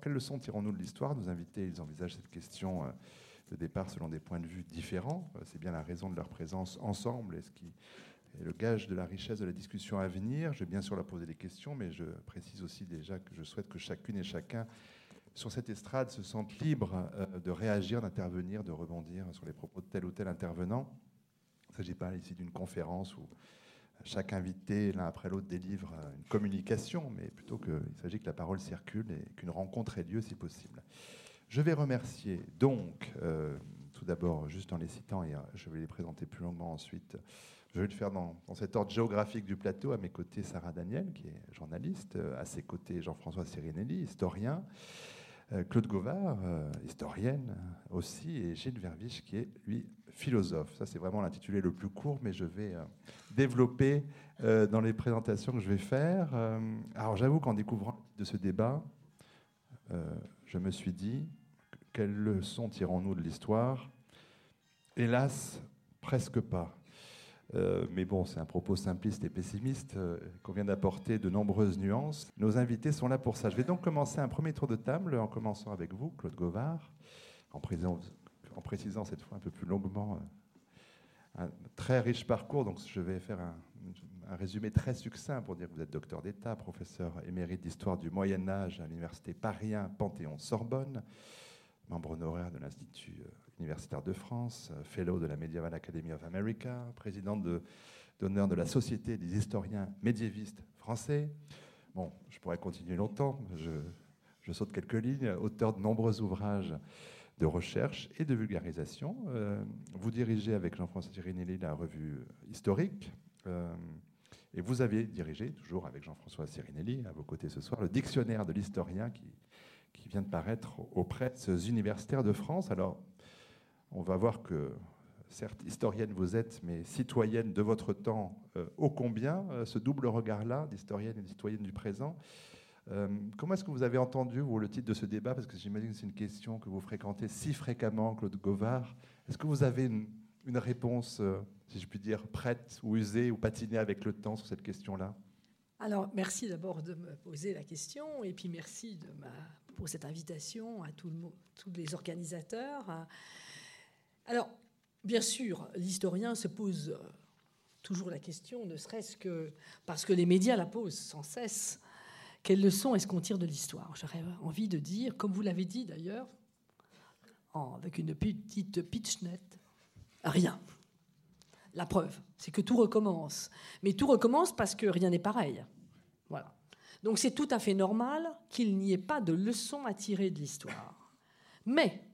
Quelles leçons tirons-nous de l'histoire? Nos invités, ils envisagent cette question euh, de départ selon des points de vue différents. Euh, c'est bien la raison de leur présence ensemble et ce qui est le gage de la richesse de la discussion à venir. Je vais bien sûr leur poser des questions, mais je précise aussi déjà que je souhaite que chacune et chacun sur cette estrade se sentent libres euh, de réagir, d'intervenir, de rebondir sur les propos de tel ou tel intervenant. Il ne s'agit pas ici d'une conférence où chaque invité, l'un après l'autre, délivre une communication, mais plutôt qu'il s'agit que la parole circule et qu'une rencontre ait lieu si possible. Je vais remercier donc, euh, tout d'abord, juste en les citant, et euh, je vais les présenter plus longuement ensuite. Je vais le faire dans, cet ordre géographique du plateau. À mes côtés, Sarah Daniel, qui est journaliste. À ses côtés, Jean-François Sirinelli, historien. Euh, Claude Gauvard, historienne aussi, et Gilles Verviche, qui est, lui, philosophe. Ça, c'est vraiment l'intitulé le plus court, mais je vais développer dans les présentations que je vais faire. alors, j'avoue qu'en découvrant de ce débat, je me suis dit, quelles leçons tirons-nous de l'histoire? Hélas, presque pas. Euh, mais bon, c'est un propos simpliste et pessimiste euh, qu'on vient d'apporter de nombreuses nuances. Nos invités sont là pour ça. Je vais donc commencer un premier tour de table en commençant avec vous, Claude Gauvard, en précisant, en précisant cette fois un peu plus longuement euh, un très riche parcours. Donc je vais faire un, résumé très succinct pour dire que vous êtes docteur d'État, professeur émérite d'histoire du Moyen Âge à l'université Paris Panthéon-Sorbonne, membre honoraire de l'Institut euh, universitaire de France, euh, fellow de la Medieval Academy of America, président d'honneur de, la Société des historiens médiévistes français. Bon, je pourrais continuer longtemps, je saute quelques lignes, auteur de nombreux ouvrages de recherche et de vulgarisation. Euh, vous dirigez avec Jean-François Tirinelli la revue historique. Et vous avez dirigé, toujours avec Jean-François Sirinelli à vos côtés ce soir, le dictionnaire de l'historien qui, vient de paraître auprès des universitaires de France. Alors, on va voir que, certes, historienne vous êtes, mais citoyenne de votre temps, euh, ô combien, euh, ce double regard-là, d'historienne et citoyenne du présent. Euh, comment est-ce que vous avez entendu, vous, le titre de ce débat? Parce que j'imagine que c'est une question que vous fréquentez si fréquemment, Claude Govard. Est-ce que vous avez une, réponse si je puis dire, prête ou usée ou patinée avec le temps sur cette question-là? Alors, merci d'abord de me poser la question et puis merci pour cette invitation à tous les organisateurs. Alors, bien sûr, l'historien se pose toujours la question, ne serait-ce que parce que les médias la posent sans cesse. Quelles leçons est-ce qu'on tire de l'histoire J'aurais envie de dire, comme vous l'avez dit d'ailleurs, avec une petite pitchnette, rien. La preuve, c'est que tout recommence. Mais tout recommence parce que rien n'est pareil. Voilà. Donc c'est tout à fait normal qu'il n'y ait pas de leçon à tirer de l'histoire. Mais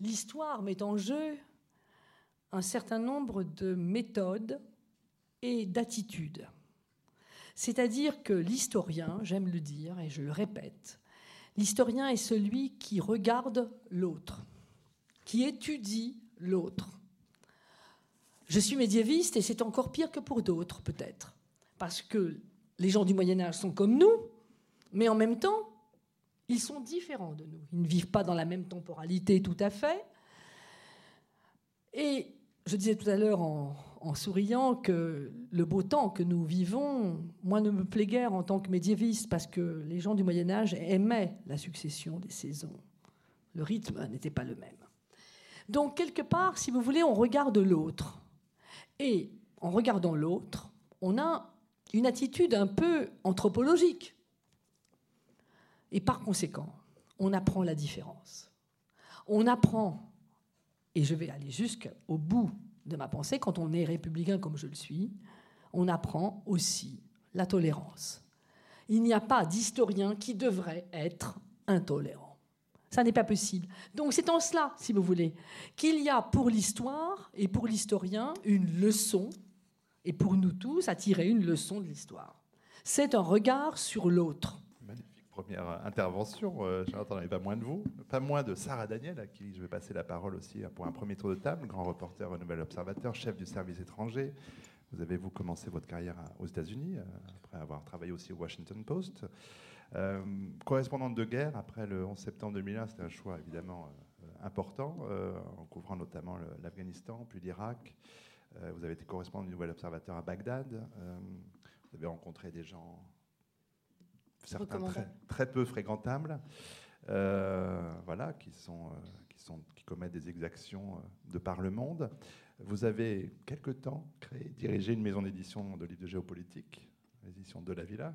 l'histoire met en jeu un certain nombre de méthodes et d'attitudes. C'est-à-dire que l'historien, j'aime le dire et je le répète, l'historien est celui qui regarde l'autre, qui étudie l'autre, je suis médiéviste et c'est encore pire que pour d'autres, peut-être. Parce que les gens du Moyen Âge sont comme nous, mais en même temps, ils sont différents de nous. Ils ne vivent pas dans la même temporalité tout à fait. Et je disais tout à l'heure en, souriant que le beau temps que nous vivons, moi, ne me plaît guère en tant que médiéviste, parce que les gens du Moyen Âge aimaient la succession des saisons. Le rythme n'était pas le même. Donc, quelque part, si vous voulez, on regarde l'autre. Et en regardant l'autre, on a une attitude un peu anthropologique. Et par conséquent, on apprend la différence. On apprend, et je vais aller jusqu'au bout de ma pensée, quand on est républicain comme je le suis, on apprend aussi la tolérance. Il n'y a pas d'historien qui devrait être intolérant. Ça n'est pas possible. Donc c'est en cela, si vous voulez, qu'il y a pour l'histoire et pour l'historien une leçon, et pour nous tous à tirer une leçon de l'histoire. C'est un regard sur l'autre. Première intervention. Euh, n'entendais pas moins de vous, pas moins de Sarah Daniel, à qui je vais passer la parole aussi pour un premier tour de table, grand reporter au Nouvel Observateur, chef du service étranger. Vous avez, vous, commencé votre carrière aux États-Unis, euh, après avoir travaillé aussi au Washington Post. Euh, correspondante de guerre, après le 11 septembre 2001, c'était un choix évidemment euh, important, euh, en couvrant notamment l'Afghanistan, puis l'Irak. vous avez été correspondant du Nouvel Observateur à Bagdad. vous avez rencontré des gens certains très, peu fréquentables, voilà, qui, sont, qui, sont, qui commettent des exactions de par le monde. Vous avez quelque temps créé, dirigé une maison d'édition de livres de géopolitique, l'édition de la Villa,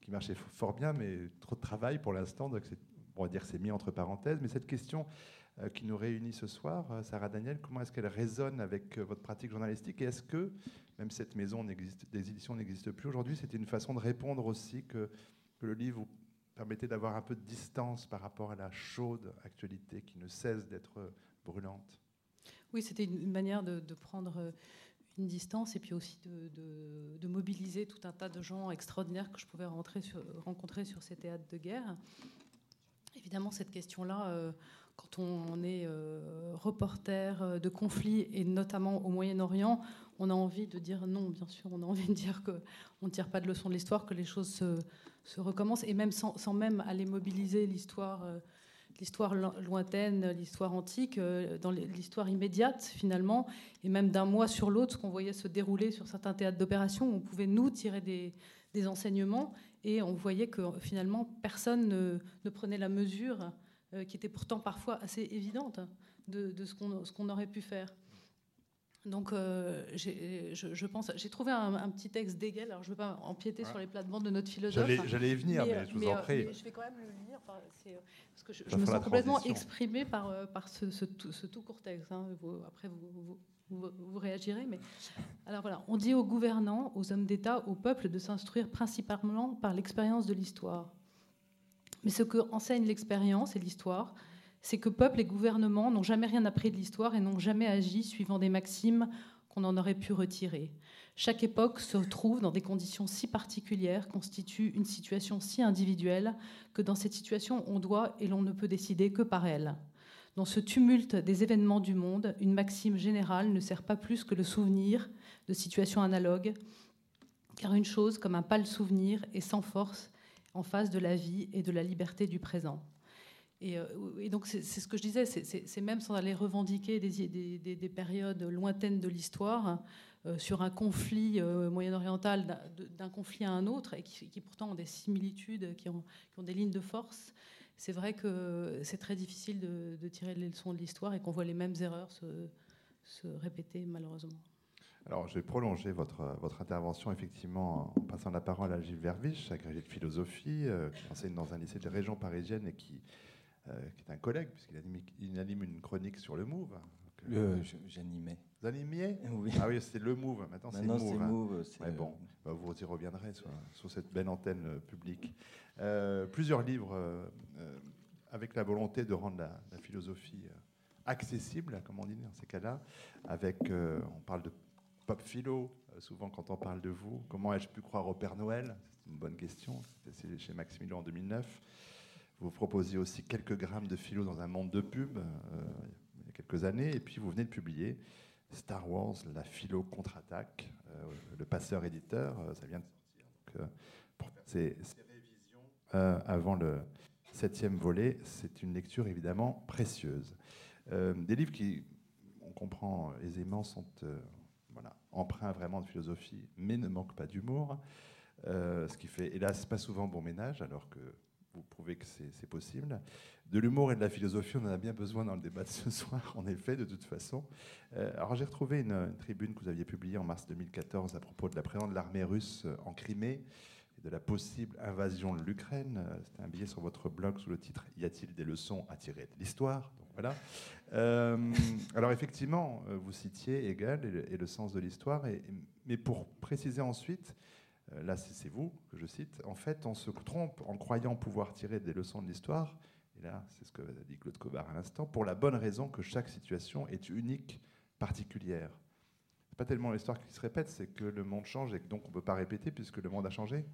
qui marchait fort bien, mais trop de travail pour l'instant, donc on va dire c'est mis entre parenthèses. Mais cette question euh, qui nous réunit ce soir, euh, Sarah Daniel, comment est-ce qu'elle résonne avec euh, votre pratique journalistique? Et est-ce que, même cette maison des éditions n'existe plus aujourd'hui, c'était une façon de répondre aussi que, le livre vous permettait d'avoir un peu de distance par rapport à la chaude actualité qui ne cesse d'être brûlante oui, c'était une manière de, prendre euh, une distance et puis aussi de, mobiliser tout un tas de gens extraordinaires que je pouvais rencontrer sur ces théâtres de guerre. Évidemment, cette question-là, euh, quand on est euh, reporter de conflits, et notamment au Moyen-Orient, on a envie de dire non, bien sûr, on a envie de dire qu'on ne tire pas de leçon de l'histoire, que les choses se, recommencent, et même sans, même aller mobiliser l'histoire l'histoire lointaine, l'histoire antique, euh, dans l'histoire immédiate finalement, et même d'un mois sur l'autre, ce qu'on voyait se dérouler sur certains théâtres d'opération, on pouvait nous tirer des, enseignements, et on voyait que finalement personne ne, prenait la mesure, euh, qui était pourtant parfois assez évidente, de, de ce qu'on aurait pu faire. Donc, euh, je, pense, j'ai trouvé un, petit texte d'Hegel. Alors, je ne veux pas empiéter sur les plates-bandes de notre philosophe. J'allais y venir, mais, je vous en prie. je vais quand même le lire, parce que je, me sens complètement exprimée par, euh, par ce, ce, tout court texte. Hein. après, vous, vous, réagirez. Mais alors voilà, on dit aux gouvernants, aux hommes d'État, au peuple de s'instruire principalement par l'expérience de l'histoire. Mais ce que enseigne l'expérience et l'histoire, c'est que peuple et gouvernement n'ont jamais rien appris de l'histoire et n'ont jamais agi suivant des maximes qu'on en aurait pu retirer. Chaque époque se trouve dans des conditions si particulières, constitue une situation si individuelle, que dans cette situation, on doit et l'on ne peut décider que par elle. Dans ce tumulte des événements du monde, une maxime générale ne sert pas plus que le souvenir de situations analogues, car une chose, comme un pâle souvenir, est sans force en face de la vie et de la liberté du présent. Euh, et, donc, c'est ce que je disais, c'est même sans aller revendiquer des, périodes lointaines de l'histoire euh, sur un conflit euh, moyen-oriental, d'un conflit à un autre, et qui, pourtant ont des similitudes, qui ont, des lignes de force. C'est vrai que c'est très difficile de, tirer les leçons de l'histoire et qu'on voit les mêmes erreurs se, répéter, malheureusement. Alors, je vais prolonger votre, intervention, effectivement, en passant la parole à Gilles Verviche, agrégé de philosophie, qui enseigne dans un lycée de région parisienne et qui euh, qui est un collègue, puisqu'il anime, une chronique sur le Move. Euh, J'animais. Vous animiez? Oui. Ah oui, c'est le Move. Maintenant, c'est Move. Hein. move bon, bah, vous y reviendrez sur, cette belle antenne euh, publique. plusieurs livres avec la volonté de rendre la, philosophie accessible, comme on dit dans ces cas-là. Avec, on parle de pop philo, souvent quand on parle de vous. Comment ai-je pu croire au Père Noël? C'est une bonne question. C'était chez Maximilien en 2009. Vous proposiez aussi quelques grammes de philo dans un monde de pub euh, il y a quelques années, et puis vous venez de publier Star Wars, la philo contre-attaque, euh, le passeur éditeur, euh, ça vient de sortir. pour faire ces, révisions avant le septième volet, c'est une lecture évidemment précieuse. des livres qui, on comprend aisément, sont voilà, emprunts vraiment de philosophie, mais ne manquent pas d'humour. ce qui fait, hélas, pas souvent bon ménage, alors que vous prouvez que c'est possible. De l'humour et de la philosophie, on en a bien besoin dans le débat de ce soir, en effet, de toute façon. Euh, alors j'ai retrouvé une, tribune que vous aviez publiée en mars 2014 à propos de la présence de l'armée russe en Crimée et de la possible invasion de l'Ukraine. Euh, c'était un billet sur votre blog sous le titre Y a-t-il des leçons à tirer de l'histoire? Voilà. Euh, alors effectivement, vous citiez Hegel et le, et le sens de l'histoire, mais pour préciser ensuite, euh, là c'est vous que je cite, en fait on se trompe en croyant pouvoir tirer des leçons de l'histoire, et là c'est ce que dit Claude Cobard à l'instant, pour la bonne raison que chaque situation est unique, particulière. C'est pas tellement l'histoire qui se répète, c'est que le monde change et que donc on ne peut pas répéter puisque le monde a changé.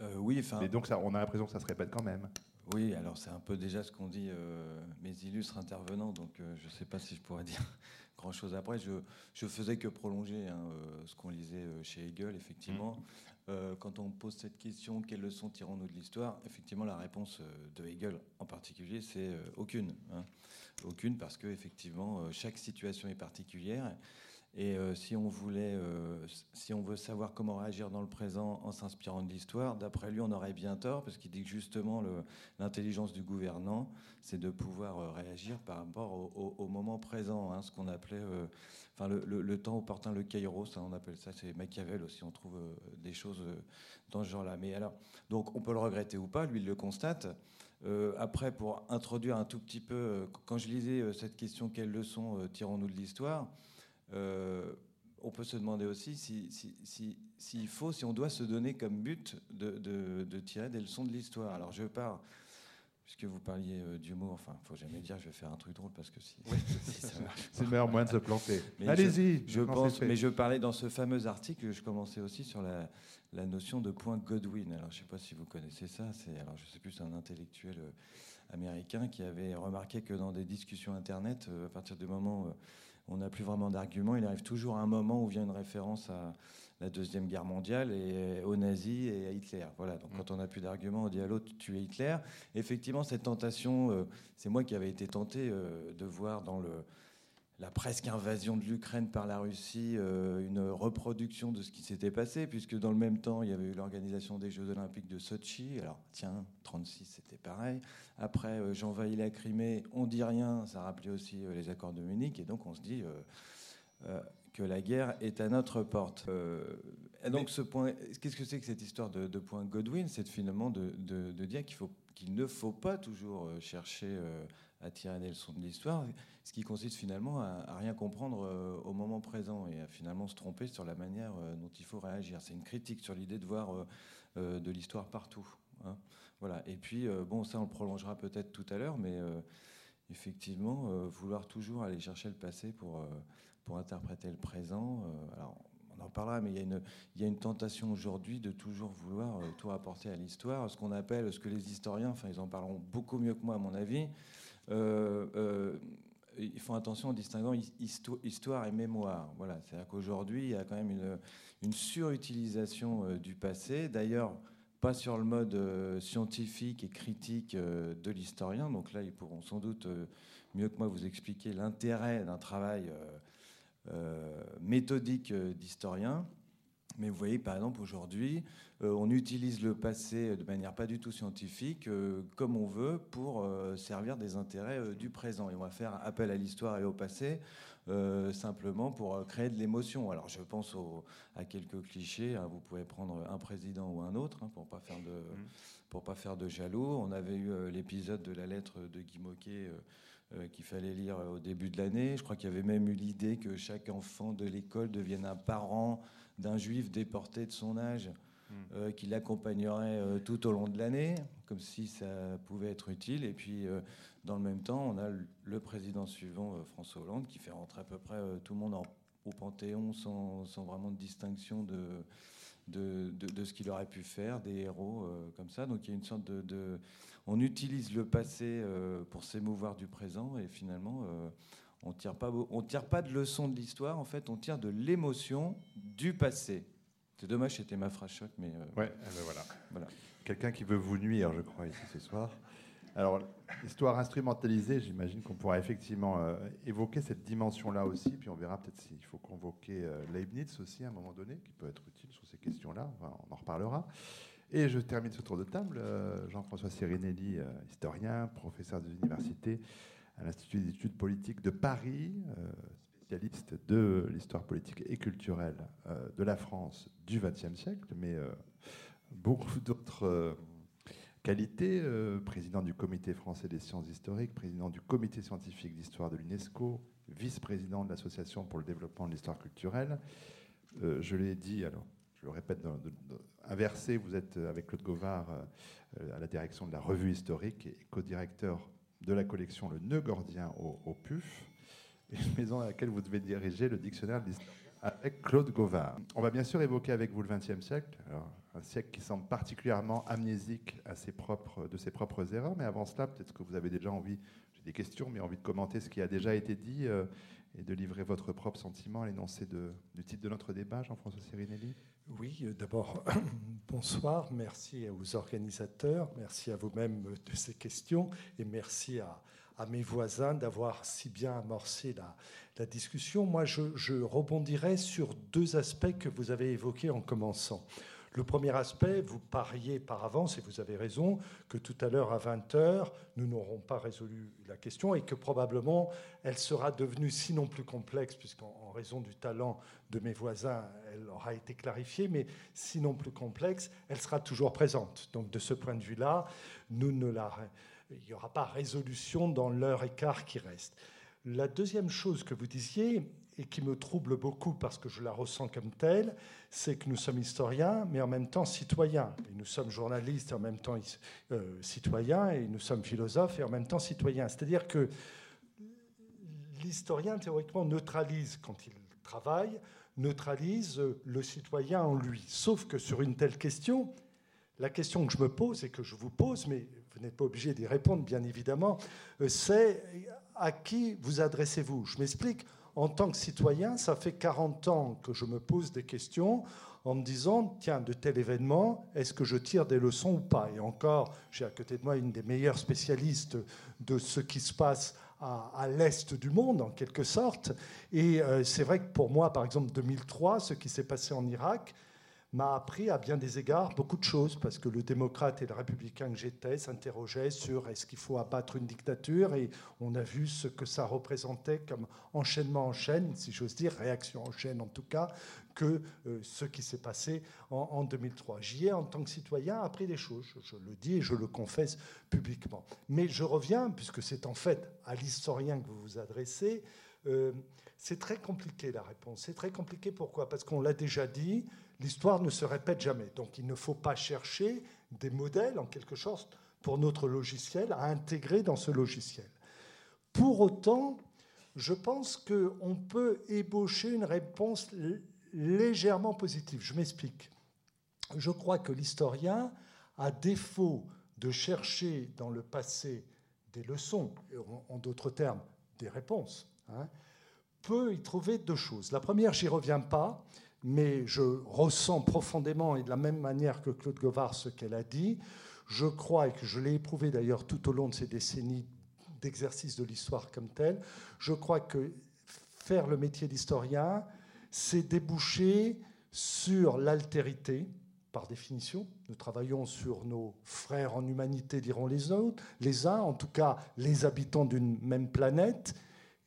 Euh, oui, enfin. Mais donc ça, on a l'impression que ça se répète quand même. Oui, alors c'est un peu déjà ce qu'ont dit euh, mes illustres intervenants, donc je ne sais pas si je pourrais dire grand chose après. Je, je faisais que prolonger hein, euh, ce qu'on lisait euh, chez Hegel, effectivement. Mmh. Euh, quand on pose cette question, quelles leçons tirons-nous de l'histoire? Effectivement, la réponse de Hegel en particulier, c'est aucune. Hein. Aucune, parce que effectivement, chaque situation est particulière. Et euh, si, on voulait, euh, si on veut savoir comment réagir dans le présent en s'inspirant de l'histoire, d'après lui, on aurait bien tort, parce qu'il dit que justement, l'intelligence du gouvernant, c'est de pouvoir euh, réagir par rapport au, moment présent, hein, ce qu'on appelait, enfin, le, temps opportun, le kairos, hein, on appelle ça, c'est Machiavel aussi, on trouve des choses dans ce genre-là. Mais alors, donc, on peut le regretter ou pas, lui, il le constate. après, pour introduire un tout petit peu, quand je lisais cette question, quelles leçons tirons-nous de l'histoire euh, on peut se demander aussi s'il si, si, faut, si on doit se donner comme but de, tirer des leçons de l'histoire. Alors je pars, puisque vous parliez euh, d'humour, enfin, il faut jamais dire je vais faire un truc drôle parce que si, ça marche. C'est le meilleur moyen de se planter. Allez-y. Je, pense, mais je parlais dans ce fameux article, je commençais aussi sur la, notion de point Godwin. Alors je ne sais pas si vous connaissez ça. C'est alors je sais plus, c'est un intellectuel euh, américain qui avait remarqué que dans des discussions internet, à partir du moment on n'a plus vraiment d'arguments. Il arrive toujours un moment où vient une référence à la Deuxième Guerre mondiale et aux nazis et à Hitler. Voilà, donc quand on n'a plus d'arguments, on dit à l'autre tu es Hitler. Effectivement, cette tentation, euh, c'est moi qui avais été tenté euh, de voir dans le, la presque invasion de l'Ukraine par la Russie, euh, une reproduction de ce qui s'était passé, puisque dans le même temps, il y avait eu l'organisation des Jeux Olympiques de Sochi. Alors, tiens, 36, c'était pareil. Après, euh, j'envahis la Crimée, on dit rien, ça rappelait aussi euh, les accords de Munich, et donc on se dit que la guerre est à notre porte. et donc, ce point, qu'est-ce que c'est que cette histoire de, point Godwin? C'est finalement de, de dire qu'il faut qu'il ne faut pas toujours chercher à tirer des leçons de l'histoire, ce qui consiste finalement à, rien comprendre euh, au moment présent et à finalement se tromper sur la manière euh, dont il faut réagir. C'est une critique sur l'idée de voir euh, de l'histoire partout. Hein. Voilà. Et puis, bon, ça on le prolongera peut-être tout à l'heure, mais effectivement, vouloir toujours aller chercher le passé pour, pour interpréter le présent. alors, on en parlera, mais il y a une, il y a une tentation aujourd'hui de toujours vouloir tout rapporter à l'histoire, ce qu'on appelle, ce que les historiens, enfin ils en parleront beaucoup mieux que moi à mon avis, ils font attention en distinguant histoire et mémoire. Voilà, c'est-à-dire qu'aujourd'hui, il y a quand même une, une surutilisation euh, du passé. D'ailleurs, pas sur le mode scientifique et critique de l'historien. Donc là, ils pourront sans doute mieux que moi vous expliquer l'intérêt d'un travail méthodique d'historien. Mais vous voyez, par exemple, aujourd'hui, euh, on utilise le passé de manière pas du tout scientifique, euh, comme on veut, pour euh, servir des intérêts du présent. Et on va faire appel à l'histoire et au passé, simplement pour créer de l'émotion. Alors, je pense à quelques clichés. Hein. Vous pouvez prendre un président ou un autre, hein, pour pas faire de mmh. pour pas faire de jaloux. On avait eu l'épisode de la lettre de Guy Moquet. qu'il fallait lire au début de l'année. Je crois qu'il y avait même eu l'idée que chaque enfant de l'école devienne un parent d'un juif déporté de son âge hmm. euh, qui l'accompagnerait euh, tout au long de l'année, comme si ça pouvait être utile. Et puis, euh, dans le même temps, on a le président suivant, François Hollande, qui fait rentrer à peu près tout le monde au Panthéon sans, vraiment de distinction de, de, ce qu'il aurait pu faire, des héros comme ça. Donc il y a une sorte de... on utilise le passé pour s'émouvoir du présent et finalement on tire pas, on tire pas de leçon de l'histoire, en fait, on tire de l'émotion du passé. C'est dommage, c'était ma phrase choc, mais. Euh, ouais, eh ben voilà. voilà. Quelqu'un qui veut vous nuire, je crois, ici ce soir. Alors, histoire instrumentalisée, j'imagine qu'on pourra effectivement euh, évoquer cette dimension-là aussi, puis on verra peut-être s'il faut convoquer euh, Leibniz aussi à un moment donné, qui peut être utile sur ces questions-là, on en reparlera. Et je termine ce tour de table. Jean-François Sirinelli, historien, professeur des universités, à l'Institut d'études politiques de Paris, euh, spécialiste de l'histoire politique et culturelle euh, de la France du XXe siècle, mais euh, beaucoup d'autres qualités. président du Comité français des sciences historiques, président du Comité scientifique d'histoire de l'UNESCO, vice-président de l'Association pour le développement de l'histoire culturelle. je l'ai dit, alors je le répète, inversé, vous êtes avec Claude Govard à la direction de la revue historique et co-directeur de la collection Le Nœud Gordien au, PUF, une maison à laquelle vous devez diriger le dictionnaire de avec Claude Gauvard. On va bien sûr évoquer avec vous le XXe siècle, un siècle qui semble particulièrement amnésique à ses propres, de ses propres erreurs, mais avant cela, peut-être que vous avez déjà envie, j'ai des questions, mais envie de commenter ce qui a déjà été dit euh, et de livrer votre propre sentiment à l'énoncé du titre de notre débat, Jean-François Sirinelli. Oui, euh, d'abord, bonsoir, merci aux organisateurs, merci à vous-même de ces questions et merci à, mes voisins d'avoir si bien amorcé la, la discussion. Moi, je, je, rebondirai sur deux aspects que vous avez évoqués en commençant. Le premier aspect, vous pariez par avance, et vous avez raison, que tout à l'heure à 20h, nous n'aurons pas résolu la question et que probablement elle sera devenue sinon plus complexe, puisqu'en raison du talent de mes voisins, elle aura été clarifiée, mais sinon plus complexe, elle sera toujours présente. Donc de ce point de vue-là, nous ne la, il n'y aura pas résolution dans l'heure quart qui reste. La deuxième chose que vous disiez, et qui me trouble beaucoup parce que je la ressens comme telle, c'est que nous sommes historiens, mais en même temps citoyens. Et nous sommes journalistes et en même temps euh, citoyens, et nous sommes philosophes et en même temps citoyens. C'est-à-dire que l'historien, théoriquement, neutralise, quand il travaille, neutralise le citoyen en lui. Sauf que sur une telle question, la question que je me pose et que je vous pose, mais vous n'êtes pas obligé d'y répondre, bien évidemment, euh, c'est à qui vous adressez-vous? Je m'explique. En tant que citoyen, ça fait 40 ans que je me pose des questions en me disant, tiens, de tel événement, est-ce que je tire des leçons ou pas? Et encore, j'ai à côté de moi une des meilleures spécialistes de ce qui se passe à, l'est du monde, en quelque sorte. Et euh, c'est vrai que pour moi, par exemple, 2003, ce qui s'est passé en Irak, m'a appris à bien des égards beaucoup de choses, parce que le démocrate et le républicain que j'étais s'interrogeaient sur est-ce qu'il faut abattre une dictature, et on a vu ce que ça représentait comme enchaînement en chaîne, si j'ose dire, réaction en chaîne en tout cas, que euh, ce qui s'est passé en, 2003. J'y ai, en tant que citoyen, appris des choses, je, le dis et je le confesse publiquement. Mais je reviens, puisque c'est en fait à l'historien que vous vous adressez, euh, c'est très compliqué la réponse. C'est très compliqué pourquoi? Parce qu'on l'a déjà dit, l'histoire ne se répète jamais. Donc il ne faut pas chercher des modèles, en quelque sorte, pour notre logiciel, à intégrer dans ce logiciel. Pour autant, je pense qu'on peut ébaucher une réponse légèrement positive. Je m'explique. Je crois que l'historien, à défaut de chercher dans le passé des leçons, en d'autres termes, des réponses, hein, peut y trouver deux choses. La première, j'y reviens pas, mais je ressens profondément et de la même manière que Claude Govard ce qu'elle a dit. Je crois, et que je l'ai éprouvé d'ailleurs tout au long de ces décennies d'exercice de l'histoire comme tel, je crois que faire le métier d'historien, c'est déboucher sur l'altérité, par définition. Nous travaillons sur nos frères en humanité, diront les autres, les uns, en tout cas les habitants d'une même planète,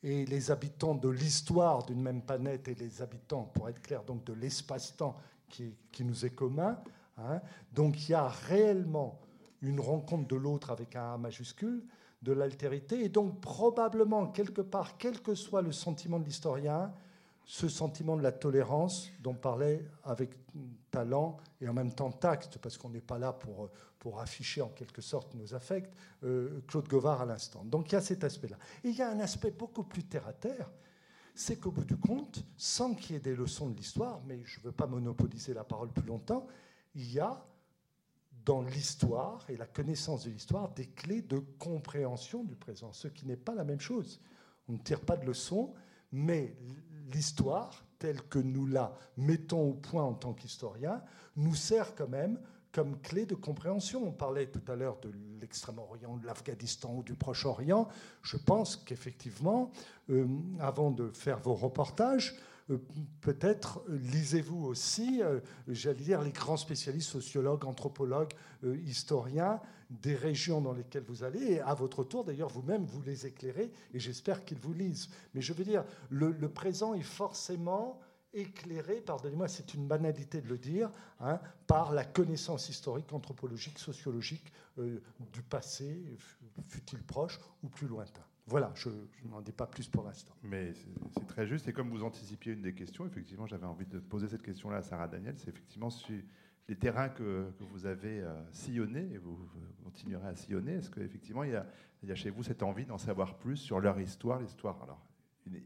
et les habitants de l'histoire d'une même planète et les habitants, pour être clair, donc de l'espace-temps qui, nous est commun. Hein. Donc il y a réellement une rencontre de l'autre avec un A majuscule, de l'altérité, et donc probablement quelque part, quel que soit le sentiment de l'historien, ce sentiment de la tolérance dont parlait avec talent et en même temps tact, parce qu'on n'est pas là pour, pour afficher en quelque sorte nos affects, euh, Claude Govard à l'instant. Donc il y a cet aspect-là. Et il y a un aspect beaucoup plus terre-à-terre, c'est qu'au bout du compte, sans qu'il y ait des leçons de l'histoire, mais je ne veux pas monopoliser la parole plus longtemps, il y a dans l'histoire et la connaissance de l'histoire des clés de compréhension du présent, ce qui n'est pas la même chose. On ne tire pas de leçons, mais l'histoire, telle que nous la mettons au point en tant qu'historien, nous sert quand même comme clé de compréhension. On parlait tout à l'heure de l'Extrême-Orient, de l'Afghanistan ou du Proche-Orient. Je pense qu'effectivement, euh, avant de faire vos reportages, peut-être lisez-vous aussi, euh, j'allais dire, les grands spécialistes, sociologues, anthropologues, historiens des régions dans lesquelles vous allez, et à votre tour, d'ailleurs, vous-même, vous les éclairez, et j'espère qu'ils vous lisent. Mais je veux dire, le, présent est forcément éclairé, pardonnez-moi, c'est une banalité de le dire, hein, par la connaissance historique, anthropologique, sociologique euh, du passé, fut-il proche ou plus lointain. Voilà, je, n'en dis pas plus pour l'instant. Mais c'est très juste, et comme vous anticipiez une des questions, effectivement, j'avais envie de poser cette question-là à Sarah Daniel, c'est effectivement les terrains que, vous avez euh, sillonnés et vous continuerez à sillonner, est-ce qu'effectivement il, il, y a chez vous cette envie d'en savoir plus sur leur histoire, l'histoire alors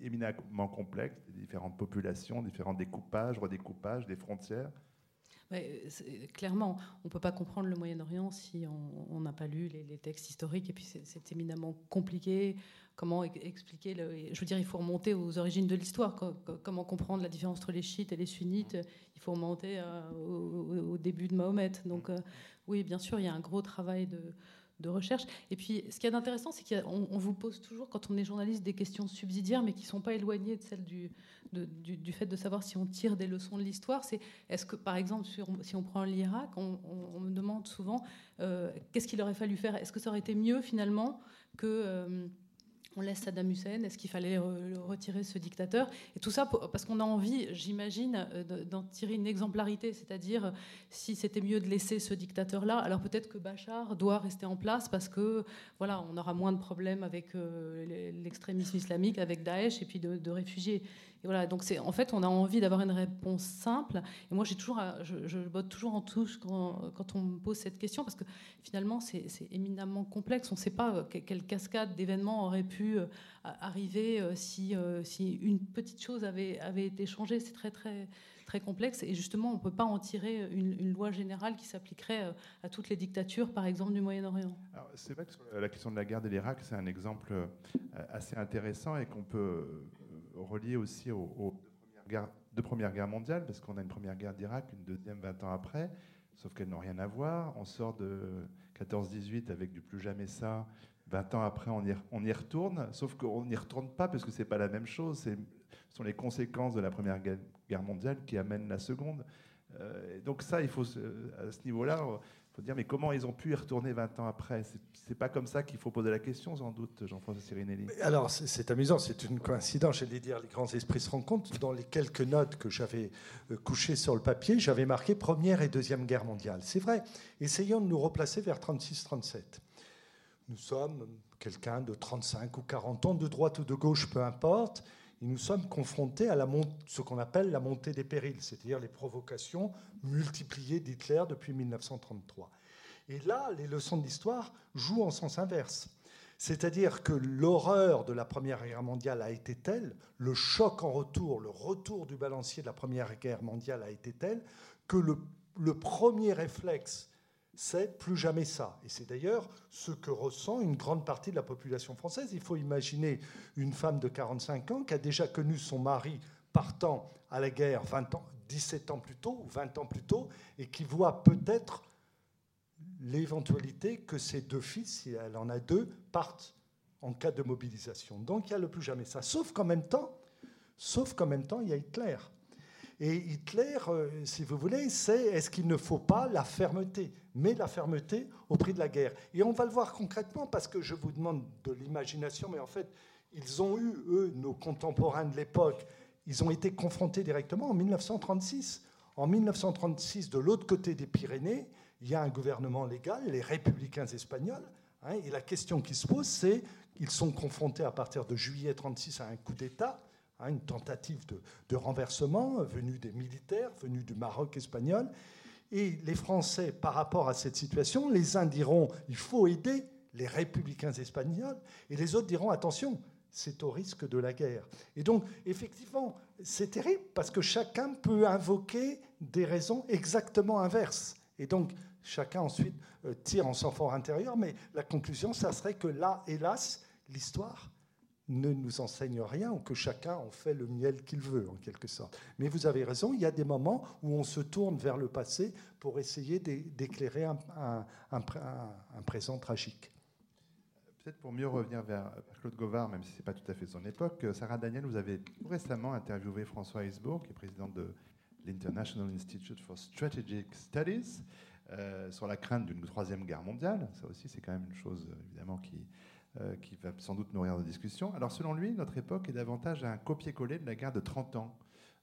éminemment complexe, des différentes populations, différents découpages, redécoupages, des frontières? Clairement, on ne peut pas comprendre le Moyen-Orient si on n'a pas lu les, textes historiques. Et puis, c'est éminemment compliqué. Comment expliquer Je veux dire, il faut remonter aux origines de l'histoire. Comment comprendre la différence entre les chiites et les sunnites? Il faut remonter euh, au, début de Mahomet. Donc, euh, oui, bien sûr, il y a un gros travail de, de recherche. Et puis, ce qui est intéressant, c'est qu'on vous pose toujours, quand on est journaliste, des questions subsidiaires, mais qui ne sont pas éloignées de celles du, du, fait de savoir si on tire des leçons de l'histoire. C'est est-ce que, par exemple, si on prend l'Irak, on, me demande souvent euh, qu'est-ce qu'il aurait fallu faire? Est-ce que ça aurait été mieux, finalement, que... Euh, on laisse Saddam Hussein Est-ce qu'il fallait retirer ce dictateur? Et tout ça parce qu'on a envie, j'imagine, euh, d'en tirer une exemplarité, c'est-à-dire si c'était mieux de laisser ce dictateur-là, alors peut-être que Bachar doit rester en place parce que voilà, on aura moins de problèmes avec euh, l'extrémisme islamique, avec Daesh et puis de réfugiés donc en fait, on a envie d'avoir une réponse simple. Et moi, j'ai toujours, je, je, botte toujours en touche quand, on me pose cette question, parce que finalement, c'est éminemment complexe. On ne sait pas euh, quelle cascade d'événements aurait pu euh, arriver euh, si, une petite chose avait, avait été changée. C'est très, très, très complexe. Et justement, on ne peut pas en tirer une, loi générale qui s'appliquerait à toutes les dictatures, par exemple, du Moyen-Orient. C'est vrai que la question de la guerre de l'Irak, c'est un exemple assez intéressant et qu'on peut relié aussi aux, deux, premières guerres, mondiales, parce qu'on a une première guerre d'Irak, une deuxième 20 ans après, sauf qu'elles n'ont rien à voir. On sort de 14-18 avec du plus jamais ça. 20 ans après, on y, on y retourne, sauf qu'on n'y retourne pas parce que c'est pas la même chose. Ce sont les conséquences de la première guerre mondiale qui amènent la seconde. Euh, donc ça, il faut, à ce niveau-là, faut dire, mais comment ils ont pu y retourner 20 ans après? C'est pas comme ça qu'il faut poser la question, sans doute, Jean-François Sirinelli. Alors, c'est amusant, c'est une coïncidence. J'allais dire, les grands esprits se rencontrent. Dans les quelques notes que j'avais euh, couchées sur le papier, j'avais marqué Première et Deuxième Guerre mondiale. C'est vrai. Essayons de nous replacer vers 36-37. Nous sommes quelqu'un de 35 ou 40 ans, de droite ou de gauche, peu importe et nous sommes confrontés à ce qu'on appelle la montée des périls, c'est-à-dire les provocations multipliées d'Hitler depuis 1933. Et là, les leçons de l'histoire jouent en sens inverse. C'est-à-dire que l'horreur de la Première Guerre mondiale a été telle, le choc en retour, le retour du balancier de la Première Guerre mondiale a été tel, que le premier réflexe c'est plus jamais ça. Et c'est d'ailleurs ce que ressent une grande partie de la population française. Il faut imaginer une femme de 45 ans qui a déjà connu son mari partant à la guerre 20 ans, 17 ans plus tôt ou 20 ans plus tôt, et qui voit peut-être l'éventualité que ses deux fils, si elle en a deux, partent en cas de mobilisation. Donc il y a le plus jamais ça. Sauf qu'en même temps, sauf qu'en même temps, il y a Hitler. Et Hitler, euh, si vous voulez, c'est est-ce qu'il ne faut pas la fermeté, mais la fermeté au prix de la guerre. Et on va le voir concrètement parce que je vous demande de l'imagination, mais en fait, ils ont eu, eux, nos contemporains de l'époque, ils ont été confrontés directement en 1936. En 1936, de l'autre côté des Pyrénées, il y a un gouvernement légal, les républicains espagnols, hein, et la question qui se pose, c'est qu'ils sont confrontés à partir de juillet 1936 à un coup d'État Hein, une tentative de, renversement venue des militaires, venue du Maroc espagnol. Et les Français, par rapport à cette situation, les uns diront il faut aider les républicains espagnols, et les autres diront attention, c'est au risque de la guerre. Et donc, effectivement, c'est terrible parce que chacun peut invoquer des raisons exactement inverses. Et donc, chacun ensuite euh, tire en son fort intérieur, mais la conclusion, ça serait que là, hélas, l'histoire ne nous enseigne rien ou que chacun en fait le miel qu'il veut, en quelque sorte. Mais vous avez raison, il y a des moments où on se tourne vers le passé pour essayer d'éclairer un, présent tragique. Peut-être pour mieux revenir vers Claude Govard, même si ce n'est pas tout à fait son époque, Sarah Daniel, vous avez récemment interviewé François Heisbourg, qui est président de l'International Institute for Strategic Studies, euh, sur la crainte d'une troisième guerre mondiale. Ça aussi, c'est quand même une chose, évidemment, qui, euh, qui va sans doute nourrir nos discussions. Alors selon lui, notre époque est davantage un copier-coller de la guerre de 30 ans,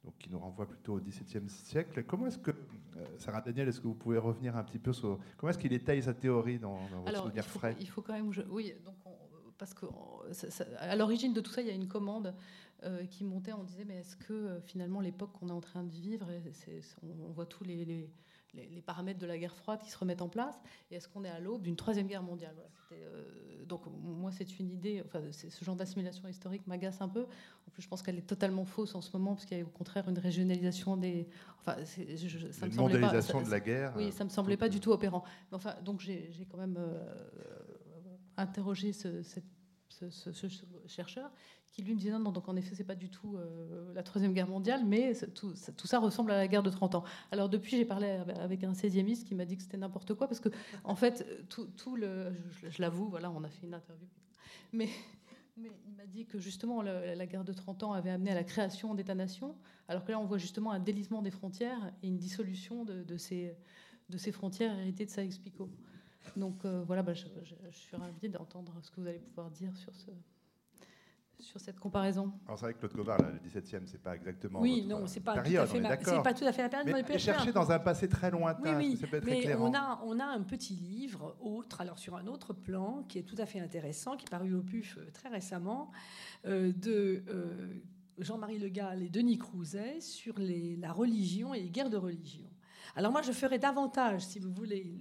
donc qui nous renvoie plutôt au XVIIe siècle. Comment est-ce que, euh, Sarah Daniel, est-ce que vous pouvez revenir un petit peu sur... Comment est-ce qu'il étaye sa théorie dans, dans votre Alors, souvenir frais Il faut quand même... Oui, donc parce que à l'origine de tout ça, il y a une commande euh, qui montait. On disait, mais est-ce que finalement l'époque qu'on est en train de vivre, on, voit tous les les, paramètres de la guerre froide qui se remettent en place Et est-ce qu'on est à l'aube d'une troisième guerre mondiale? Euh, Donc moi, c'est une idée, enfin, ce genre d'assimilation historique m'agace un peu. En plus, je pense qu'elle est totalement fausse en ce moment, parce qu'il y a au contraire une régionalisation des... Enfin, je, ça une mondialisation de la guerre. Oui, ça me semblait pas du tout opérant. enfin, donc j'ai quand même euh, interrogé cette ce, chercheur, qui lui me disait non, non, donc en effet, c'est pas du tout la Troisième Guerre mondiale, mais tout, ça ressemble à la guerre de 30 ans. Alors depuis, j'ai parlé avec un 16e qui m'a dit que c'était n'importe quoi, parce que en fait, tout, le, je, l'avoue, voilà, on a fait une interview, mais, il m'a dit que justement la, guerre de 30 ans avait amené à la création d'États-nations, alors que là, on voit justement un délisement des frontières et une dissolution de, ces, de ces frontières héritées de Saïx-Picot. Donc euh, voilà, bah, je, suis ravie d'entendre ce que vous allez pouvoir dire sur, ce, sur cette comparaison. Alors c'est vrai que Claude Covard, le 17e, c'est pas exactement. Oui, non, c'est pas, tout à fait pas tout à fait la période. Mais, chercher dans un passé très lointain, oui, oui, mais on a, on a un petit livre autre, alors sur un autre plan, qui est tout à fait intéressant, qui est paru au PUF euh, très récemment, euh, de Jean-Marie Le Gall et Denis Crouzet sur les, la religion et les guerres de religion. Alors moi, je ferai davantage, si vous voulez,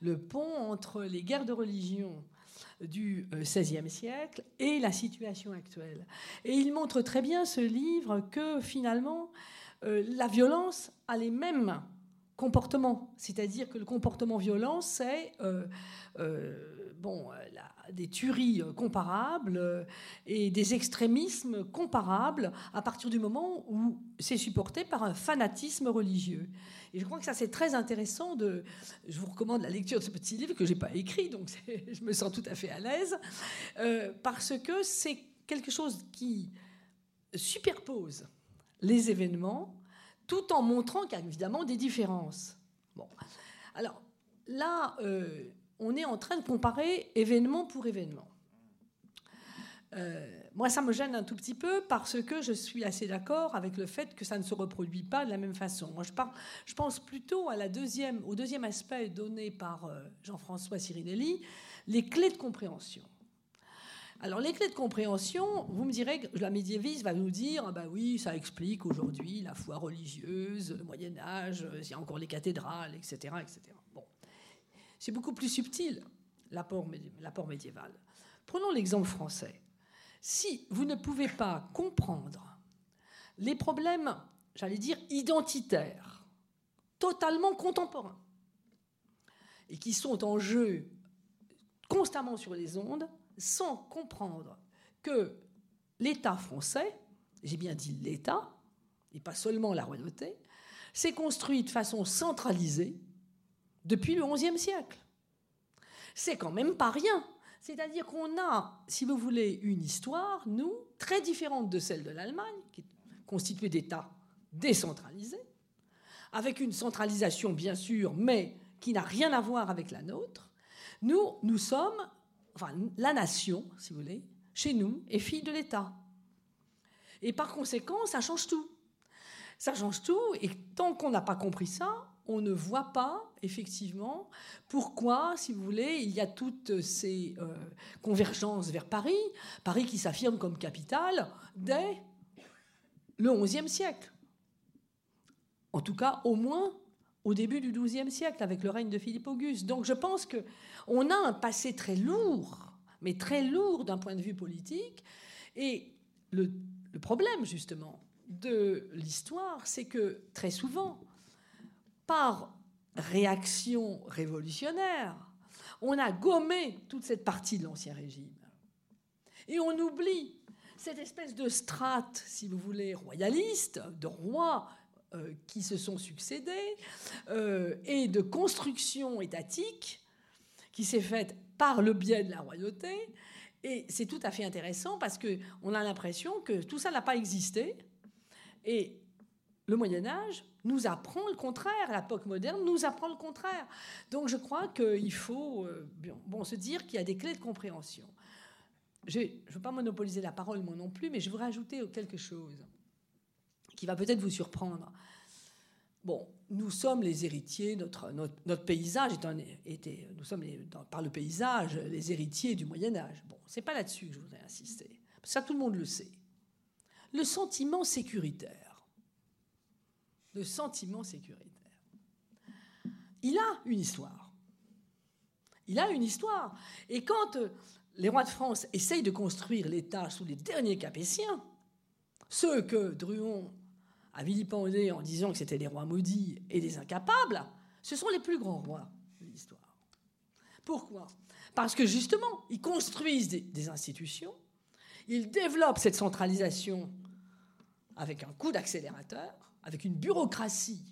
le, pont entre les guerres de religion du XVIe euh, siècle et la situation actuelle. Et il montre très bien, ce livre, que finalement, euh, la violence a les mêmes C'est-à-dire que le comportement violent, c'est... Euh, bon, des tueries comparables et des extrémismes comparables à partir du moment où c'est supporté par un fanatisme religieux. Et je crois que ça, c'est très intéressant. Je vous recommande la lecture de ce petit livre que je n'ai pas écrit, donc je me sens tout à fait à l'aise, euh, parce que c'est quelque chose qui superpose les événements tout en montrant qu'il y a évidemment des différences. Alors là, euh, on est en train de comparer événement pour événement. Euh, moi, ça me gêne un tout petit peu parce que je suis assez d'accord avec le fait que ça ne se reproduit pas de la même façon. Moi, je, pense plutôt à au deuxième aspect donné par euh, Jean-François Cirinelli, les clés de compréhension. Alors, les clés de compréhension, vous me direz que la médiéviste va nous dire ah ben oui, ça explique aujourd'hui la foi religieuse, le Moyen-Âge, il y a encore les cathédrales, etc. etc. Bon. C'est beaucoup plus subtil, l'apport médiéval. Prenons l'exemple français. Si vous ne pouvez pas comprendre les problèmes, j'allais dire, identitaires, totalement contemporains, et qui sont en jeu constamment sur les ondes, sans comprendre que l'État français, j'ai bien dit l'État, et pas seulement la royauté, s'est construit de façon centralisée depuis le XIe siècle. C'est quand même pas rien. C'est-à-dire qu'on a, si vous voulez, une histoire, nous, très différente de celle de l'Allemagne, qui est constituée d'États décentralisés, avec une centralisation bien sûr, mais qui n'a rien à voir avec la nôtre. Nous, nous sommes, enfin, la nation, si vous voulez, chez nous, est fille de l'État. Et par conséquent, ça change tout. Ça change tout, et tant qu'on n'a pas compris ça, on ne voit pas effectivement pourquoi, si vous voulez, il y a toutes ces euh, convergences vers Paris, Paris qui s'affirme comme capitale dès le XIe siècle. En tout cas, au moins au début du XIIe siècle, avec le règne de Philippe Auguste. Donc je pense qu'on a un passé très lourd, mais très lourd d'un point de vue politique. Et le problème, justement, de l'histoire, c'est que très souvent, par réaction révolutionnaire, on a gommé toute cette partie de l'Ancien Régime. Et on oublie cette espèce de strate, si vous voulez, royaliste, de rois euh, qui se sont succédés, euh, et de construction étatique qui s'est faite par le biais de la royauté. Et c'est tout à fait intéressant parce qu'on a l'impression que tout ça n'a pas existé. Et le Moyen Âge nous apprend le contraire, l'époque moderne nous apprend le contraire. Donc je crois qu'il faut euh, bon, se dire qu'il y a des clés de compréhension. Je ne veux pas monopoliser la parole moi non plus, mais je veux rajouter quelque chose qui va peut-être vous surprendre. Bon, nous sommes les héritiers, notre, notre, paysage était, nous sommes par le paysage les héritiers du Moyen Âge. Bon, c'est pas là-dessus que je voudrais insister. Ça, tout le monde le sait. Le sentiment sécuritaire de sentiment sécuritaire. Il a une histoire. Il a une histoire. Et quand euh, les rois de France essayent de construire l'État sous les derniers Capétiens, ceux que Druon a vilipendés en disant que c'était des rois maudits et des incapables, ce sont les plus grands rois de l'histoire. Pourquoi? Parce que justement, ils construisent des, institutions, ils développent cette centralisation avec un coup d'accélérateur, avec une bureaucratie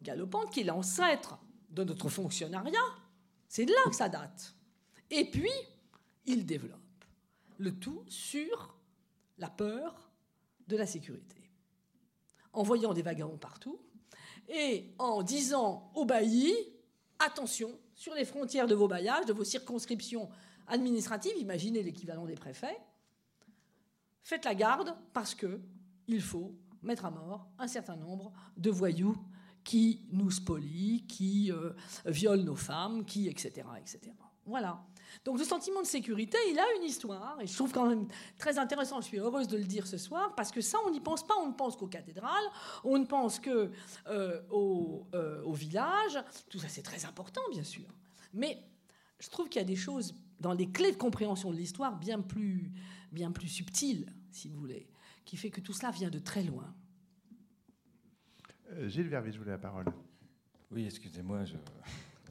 galopante qui est l'ancêtre de notre fonctionnariat. C'est de là que ça date. Et puis, ils développent le tout sur la peur de la sécurité. En voyant des vagabonds partout et en disant aux baillis, attention, sur les frontières de vos bailliages, de vos circonscriptions administratives, imaginez l'équivalent des préfets, faites la garde parce que il faut mettre à mort un certain nombre de voyous qui nous spolient, qui euh, violent nos femmes, qui etc., etc. Voilà. Donc le sentiment de sécurité, il a une histoire, et je trouve quand même très intéressant, je suis heureuse de le dire ce soir, parce que ça, on n'y pense pas, on ne pense qu'aux cathédrales, on ne pense que euh, euh, au, village, tout ça c'est très important bien sûr, mais je trouve qu'il y a des choses dans les clés de compréhension de l'histoire bien plus, bien plus subtiles, si vous voulez, qui fait que tout cela vient de très loin. Euh, Gilles Vervier, je voulais la parole. Oui, excusez-moi, je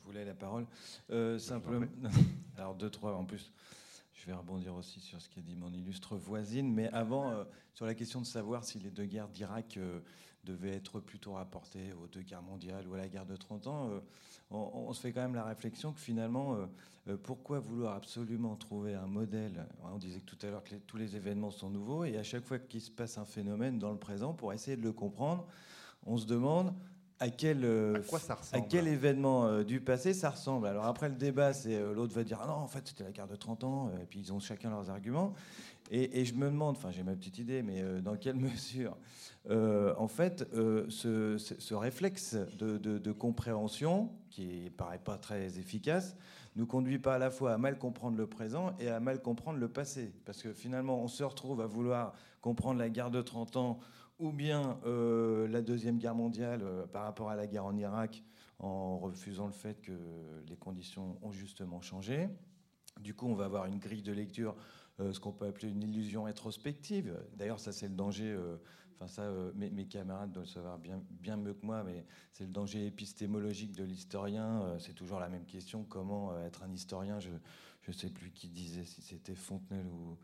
voulais la parole. simplement, alors deux, trois en plus. Je vais rebondir aussi sur ce qu'a dit mon illustre voisine, mais avant, euh, sur la question de savoir si les deux guerres d'Irak euh, devaient être plutôt rapportées aux deux guerres mondiales ou à la guerre de 30 ans, euh, on, se fait quand même la réflexion que finalement, pourquoi vouloir absolument trouver un modèle On disait tout à l'heure que tous les événements sont nouveaux, et à chaque fois qu'il se passe un phénomène dans le présent, pour essayer de le comprendre, on se demande à quel, euh, à, quel événement euh, du passé ça ressemble? Alors après le débat, c'est euh, l'autre va dire ah non en fait c'était la guerre de 30 ans et puis ils ont chacun leurs arguments. Et, je me demande, enfin j'ai ma petite idée, mais dans quelle mesure en fait ce, ce, réflexe de, de, compréhension qui paraît pas très efficace nous conduit pas à la fois à mal comprendre le présent et à mal comprendre le passé, parce que finalement on se retrouve à vouloir comprendre la guerre de 30 ans ou bien euh, la Deuxième Guerre mondiale euh, par rapport à la guerre en Irak, en refusant le fait que les conditions ont justement changé. Du coup, on va avoir une grille de lecture, euh, ce qu'on peut appeler une illusion rétrospective. D'ailleurs, ça, c'est le danger. Enfin, ça, mes, camarades doivent le savoir bien, bien mieux que moi, mais c'est le danger épistémologique de l'historien. c'est toujours la même question comment être un historien? Je ne sais plus qui disait si c'était Fontenelle ou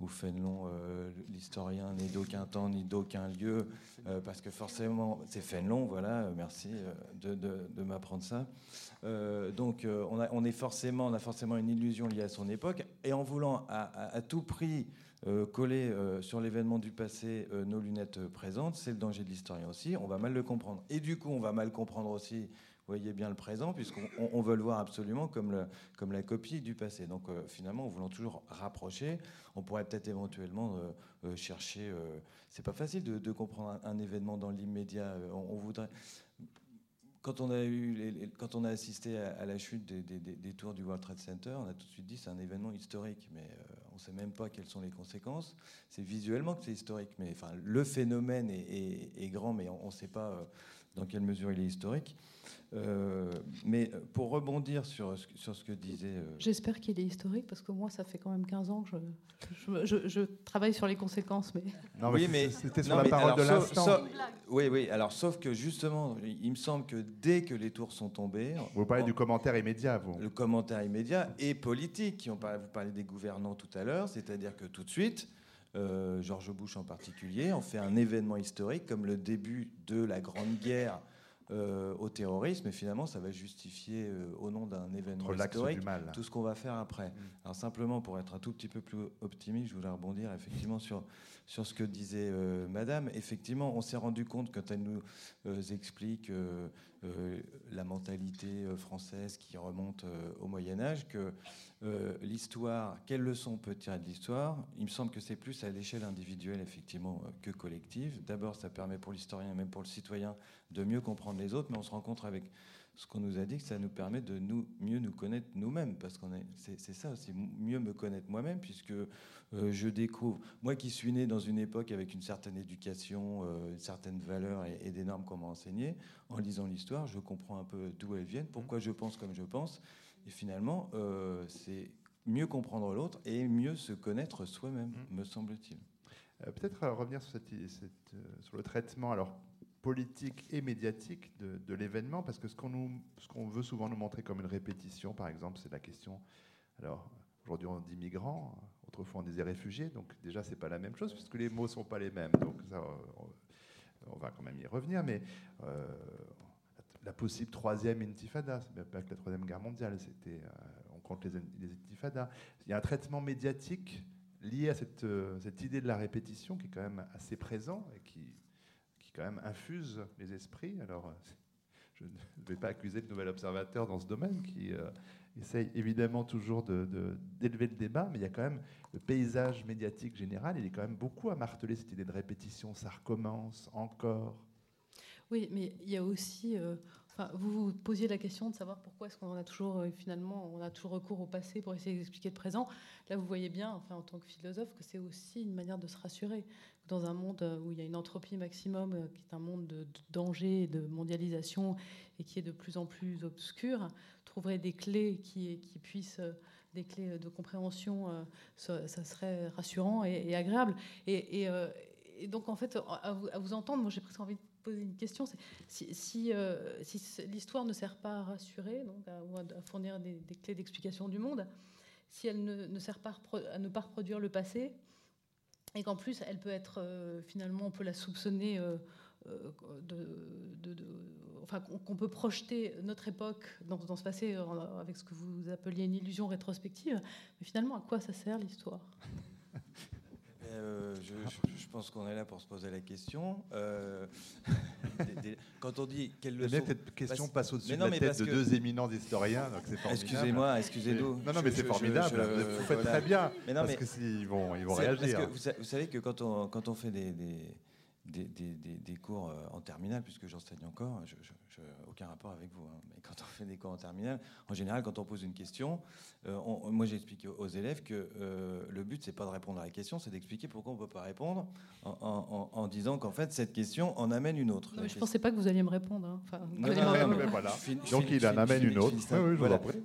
ou Fénelon, euh, l'historien, n'est d'aucun temps ni d'aucun lieu, euh, parce que forcément, c'est Fénelon, voilà, euh, merci de, m'apprendre ça. donc, on, a, on, est forcément, on a forcément une illusion liée à son époque, et en voulant à, tout prix coller sur l'événement du passé nos lunettes présentes, c'est le danger de l'historien aussi, on va mal le comprendre. Et du coup, on va mal comprendre aussi voyez bien le présent, puisqu'on veut le voir absolument comme, la copie du passé. Donc euh, finalement, en voulant toujours rapprocher, on pourrait peut-être éventuellement euh, euh, chercher. c'est pas facile de, comprendre un, événement dans l'immédiat. On, voudrait. Quand on, a eu quand on a assisté à, la chute des, tours du World Trade Center, on a tout de suite dit c'est un événement historique, mais on ne sait même pas quelles sont les conséquences. C'est visuellement que c'est historique, mais enfin, le phénomène est, grand, mais on ne sait pas dans quelle mesure il est historique. Euh, mais pour rebondir sur, sur ce que disait. Euh, J'espère qu'il est historique parce que moi, ça fait quand même 15 ans que je, je, je, travaille sur les conséquences. Mais... Non, oui, mais c'était sur la parole de l'instant. Oui, oui. Alors, sauf que justement, il me semble que dès que les tours sont tombés. Vous parlez du commentaire immédiat, vous Le commentaire immédiat et politique. Qui ont parlé, vous parlez des gouvernants tout à l'heure, c'est-à-dire que tout de suite. Euh, George Bush en particulier, on fait un événement historique comme le début de la Grande Guerre euh, au terrorisme, et finalement, ça va justifier, euh, au nom d'un événement historique, tout ce qu'on va faire après. Mm. Alors simplement, pour être un tout petit peu plus optimiste, je voulais rebondir effectivement sur, sur ce que disait euh, Madame. Effectivement, on s'est rendu compte quand elle nous explique la mentalité française qui remonte au Moyen Âge, que l'histoire, quelle leçon on peut tirer de l'histoire? Il me semble que c'est plus à l'échelle individuelle, effectivement, que collective. D'abord, ça permet pour l'historien, même pour le citoyen, de mieux comprendre les autres, mais on se rencontre avec ce qu'on nous a dit, que ça nous permet de nous, mieux nous connaître nous-mêmes, parce qu'on est, c'est, ça aussi, mieux me connaître moi-même, puisque euh, je découvre, moi qui suis né dans une époque avec une certaine éducation, euh, une certaine valeur et, des normes qu'on m'a enseignées, en lisant l'histoire, je comprends un peu d'où elles viennent, pourquoi je pense comme je pense, et finalement, euh, c'est mieux comprendre l'autre et mieux se connaître soi-même, mmh. me semble-t-il. peut-être revenir sur, cette, sur le traitement, alors politique et médiatique de, l'événement, parce que ce qu'on veut souvent nous montrer comme une répétition, par exemple, c'est la question Alors, aujourd'hui, on dit migrants, autrefois on disait réfugiés, donc déjà, c'est pas la même chose, puisque les mots sont pas les mêmes. Donc, on, va quand même y revenir, mais euh, la possible troisième intifada, c'est pas que la troisième guerre mondiale, c'était, on compte les, intifadas. Il y a un traitement médiatique lié à cette, cette idée de la répétition qui est quand même assez présent et qui qui quand même infuse les esprits. Alors, euh, je ne vais pas accuser de nouvel observateur dans ce domaine qui euh, essaye évidemment toujours d'élever le débat, mais il y a quand même le paysage médiatique général, il est quand même beaucoup à marteler cette idée de répétition, ça recommence encore. Oui, mais il y a aussi, euh, vous vous posiez la question de savoir pourquoi est-ce qu'on a toujours finalement, on a toujours recours au passé pour essayer d'expliquer le présent. Là, vous voyez bien, enfin, en tant que philosophe, que c'est aussi une manière de se rassurer dans un monde où il y a une entropie maximum, euh, qui est un monde de, danger, de mondialisation et qui est de plus en plus obscur, trouverait des clés qui, puissent, euh, des clés de compréhension, euh, ça, serait rassurant et, agréable. Et, donc, en fait, à vous, entendre, moi j'ai presque envie de poser une question. Si, si, l'histoire ne sert pas à rassurer, donc à, fournir des, clés d'explication du monde, si elle ne, ne sert pas à ne pas reproduire le passé, et qu'en plus, elle peut être, euh, finalement, on peut la soupçonner euh, euh, de, enfin, qu'on peut projeter notre époque dans, ce passé avec ce que vous appeliez une illusion rétrospective. Mais finalement, à quoi ça sert l'histoire? Je, pense qu'on est là pour se poser la question. Quand on dit quelle leçon... cette question passe au-dessus de la tête de deux éminents historiens, donc c'est formidable. Excusez-moi, excusez-nous. Non, non, mais c'est formidable. vous faites très bien. Mais non, parce qu'ils vont, ils vont réagir. vous, savez que quand on, quand on fait des, des des, cours euh, en terminale, puisque j'enseigne encore, je, aucun rapport avec vous, hein, mais quand on fait des cours en terminale, en général, quand on pose une question, euh, moi j'explique aux élèves que euh, le but, c'est pas de répondre à la question, c'est d'expliquer pourquoi on ne peut pas répondre en, disant qu'en fait, cette question en amène une autre. je ne pensais pas que vous alliez me répondre. Hein. Enfin, non, non, voilà. Donc il en amène une autre.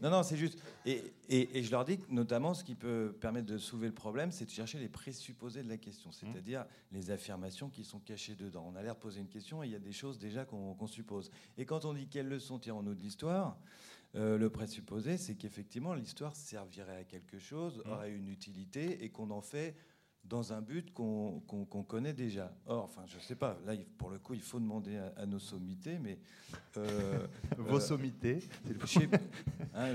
Non, non, c'est juste. Et, et, je leur dis que notamment, ce qui peut permettre de soulever le problème, c'est de chercher les présupposés de la question, c'est-à-dire les affirmations qui sont cachées dedans. On a l'air de poser une question et il y a des choses déjà qu'on suppose. Et quand on dit quelles leçons tirons-nous de l'histoire, euh, le présupposé, c'est qu'effectivement, l'histoire servirait à quelque chose, mmh. aurait une utilité et qu'on en fait dans un but qu'on connaît déjà. Or, enfin, je sais pas, là, pour le coup, il faut demander à, nos sommités, mais... Euh, Vos euh, sommités hein,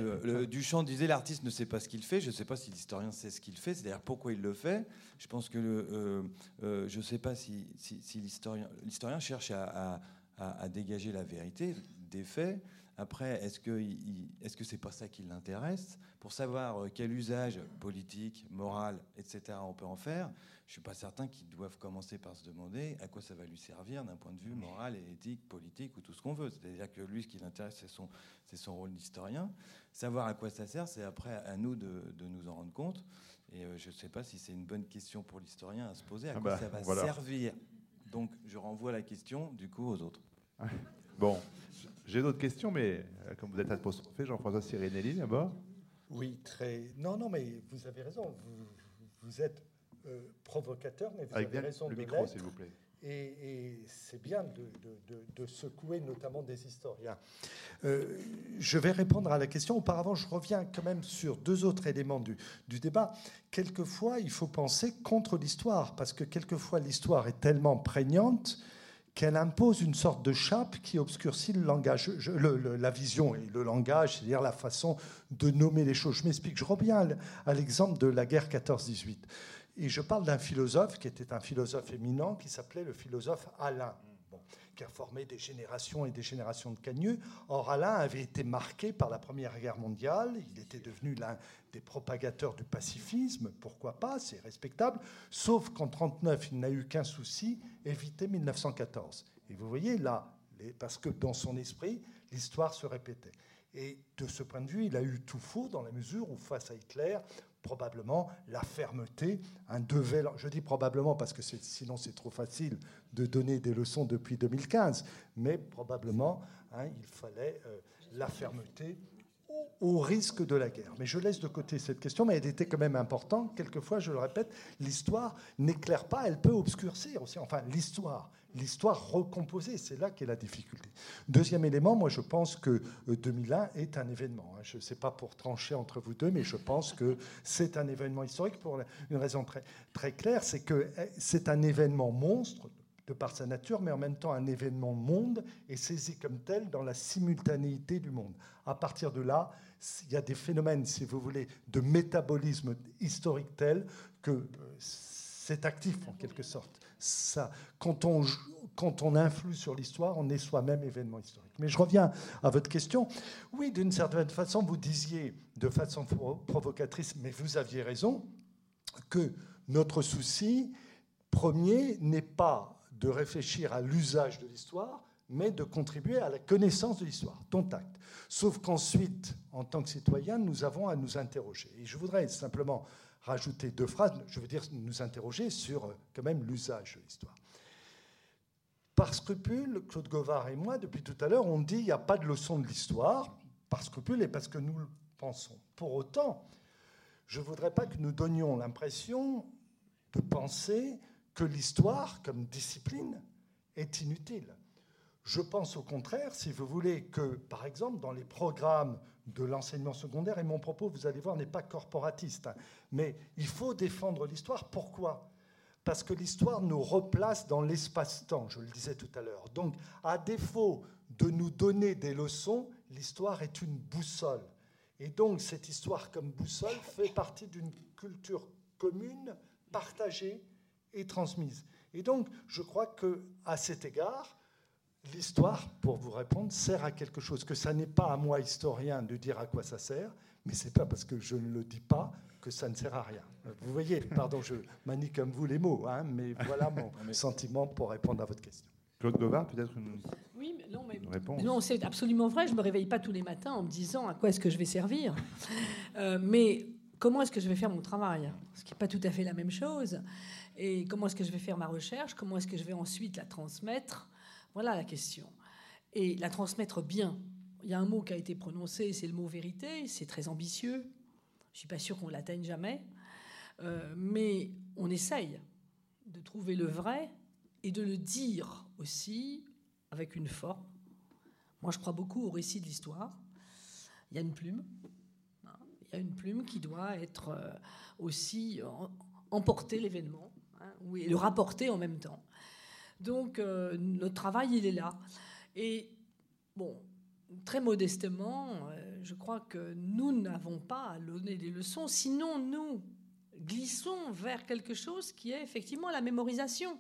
Duchamp disait l'artiste ne sait pas ce qu'il fait, je ne sais pas si l'historien sait ce qu'il fait, c'est-à-dire pourquoi il le fait. Je pense que le, euh, je ne sais pas si, si, l'historien cherche à, à, dégager la vérité des faits, après, est-ce que est-ce que c'est pas ça qui l'intéresse? Pour savoir euh, quel usage politique, moral, etc. on peut en faire, je suis pas certain qu'ils doivent commencer par se demander à quoi ça va lui servir d'un point de vue moral et éthique, politique ou tout ce qu'on veut. C'est-à-dire que lui, ce qui l'intéresse, c'est son, c'est son rôle d'historien. Savoir à quoi ça sert, c'est après à nous de, nous en rendre compte. Et euh, je ne sais pas si c'est une bonne question pour l'historien à se poser, à ah quoi bah, ça va servir? Donc je renvoie la question du coup aux autres. Bon, j'ai d'autres questions, mais euh, comme vous êtes apostrophé, Jean-François Sirinelli d'abord. Oui, très. Non, non, mais vous avez raison. Vous, êtes euh, provocateur, mais vous avez raison le micro, s'il vous plaît. Et, c'est bien de, secouer notamment des historiens. Euh, je vais répondre à la question. Auparavant, je reviens quand même sur deux autres éléments du, du débat. Quelquefois, il faut penser contre l'histoire, parce que quelquefois, l'histoire est tellement prégnante qu'elle impose une sorte de chape qui obscurcit le langage, la vision et le langage, c'est-à-dire la façon de nommer les choses. Je m'explique, je reviens à l'exemple de la guerre 14-18. Et je parle d'un philosophe qui était un philosophe éminent qui s'appelait le philosophe Alain qui a formé des générations et des générations de cagneux. Or, Alain avait été marqué par la Première Guerre mondiale. Il était devenu l'un des propagateurs du pacifisme. Pourquoi pas? C'est respectable. Sauf qu'en 1939, il n'a eu qu'un souci éviter 1914. Et vous voyez là, parce que dans son esprit, l'histoire se répétait. Et de ce point de vue, il a eu tout faux dans la mesure où, face à Hitler, probablement la fermeté un. Je dis probablement parce que sinon c'est trop facile de donner des leçons depuis 2015, mais probablement hein, il fallait euh, la fermeté au risque de la guerre. Mais je laisse de côté cette question, mais elle était quand même importante. Quelquefois, je le répète, l'histoire n'éclaire pas, elle peut obscurcir aussi. Enfin, l'histoire, l'histoire recomposée, c'est là qu'est la difficulté. Deuxième élément, moi je pense que 2001 euh, est un événement. Hein. Je ne sais pas pour trancher entre vous deux, mais je pense que c'est un événement historique pour une raison très, claire, c'est que eh, c'est un événement monstre de par sa nature, mais en même temps un événement monde et saisi comme tel dans la simultanéité du monde. À partir de là, il y a des phénomènes, si vous voulez, de métabolisme historique tel que euh, c'est actif en quelque sorte. Quand on, influe sur l'histoire, on est soi-même événement historique. Mais je reviens à votre question. Oui, d'une certaine façon, vous disiez de façon provocatrice, mais vous aviez raison, que notre souci premier n'est pas de réfléchir à l'usage de l'histoire, mais de contribuer à la connaissance de l'histoire, ton acte. Sauf qu'ensuite, en tant que citoyen, nous avons à nous interroger. Et je voudrais simplement rajouter deux phrases, je veux dire nous interroger sur euh, quand même l'usage de l'histoire. Par scrupule, Claude Govard et moi, depuis tout à l'heure, on dit qu'il n'y a pas de leçon de l'histoire, par scrupule et parce que nous le pensons. Pour autant, je ne voudrais pas que nous donnions l'impression de penser que l'histoire, comme discipline, est inutile. Je pense au contraire, si vous voulez, que, par exemple, dans les programmes de l'enseignement secondaire, et mon propos, vous allez voir, n'est pas corporatiste, mais il faut défendre l'histoire. Pourquoi? Parce que l'histoire nous replace dans l'espace-temps, je le disais tout à l'heure. Donc, à défaut de nous donner des leçons, l'histoire est une boussole. Et donc, cette histoire comme boussole fait partie d'une culture commune, partagée et transmise. Et donc, je crois que à cet égard, l'histoire, pour vous répondre, sert à quelque chose. Que ça n'est pas à moi, historien, de dire à quoi ça sert, mais c'est pas parce que je ne le dis pas que ça ne sert à rien. Vous voyez, pardon, je manie comme vous les mots, hein, mais voilà mon sentiment pour répondre à votre question. Claude Govard, peut-être une, oui, mais non, mais, réponse. Non, c'est absolument vrai. Je me réveille pas tous les matins en me disant à quoi est-ce que je vais servir. Euh, mais comment est-ce que je vais faire mon travail? Ce qui n'est pas tout à fait la même chose. Et comment est-ce que je vais faire ma recherche? Comment est-ce que je vais ensuite la transmettre? Voilà la question. Et la transmettre bien. Il y a un mot qui a été prononcé, c'est le mot vérité. C'est très ambitieux. Je ne suis pas sûr qu'on l'atteigne jamais. Euh, mais on essaye de trouver le vrai et de le dire aussi avec une forme. Moi, je crois beaucoup au récit de l'histoire. Il y a une plume. Hein, il y a une plume qui doit être euh, aussi emporter l'événement oui, le rapporter en même temps. Donc, euh, notre travail, il est là. Et, bon, très modestement, euh, je crois que nous n'avons pas à donner des leçons, sinon nous glissons vers quelque chose qui est effectivement la mémorisation.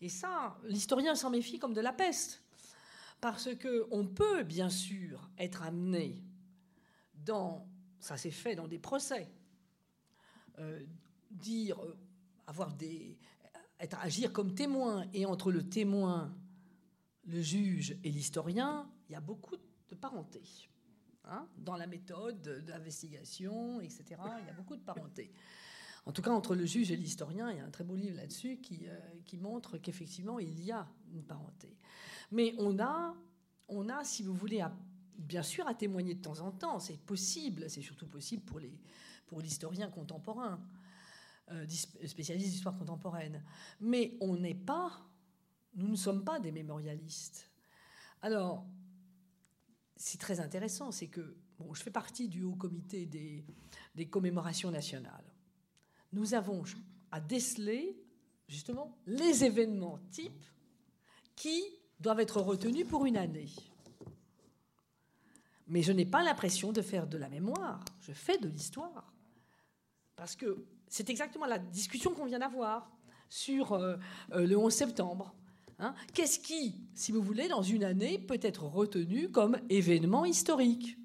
Et ça, l'historien s'en méfie comme de la peste. Parce qu'on peut, bien sûr, être amené dans, ça s'est fait dans des procès, euh, dire avoir des, être, agir comme témoin. Et entre le témoin, le juge et l'historien, il y a beaucoup de parenté. Hein, dans la méthode d'investigation, etc. Il y a beaucoup de parenté. En tout cas, entre le juge et l'historien, il y a un très beau livre là-dessus qui, euh, qui montre qu'effectivement, il y a une parenté. Mais on a, on a si vous voulez, bien sûr, à témoigner de temps en temps. C'est possible, c'est surtout possible pour l'historien pour contemporain. Euh, spécialiste d'histoire contemporaine. Mais on n'est pas, nous ne sommes pas des mémorialistes. Alors, c'est très intéressant, c'est que bon, je fais partie du haut comité des, des commémorations nationales. Nous avons à déceler justement les événements types qui doivent être retenus pour une année. Mais je n'ai pas l'impression de faire de la mémoire, je fais de l'histoire. Parce que c'est exactement la discussion qu'on vient d'avoir sur euh, euh, le 11 septembre. Hein. Qu'est-ce qui, si vous voulez, dans une année, peut être retenu comme événement historique?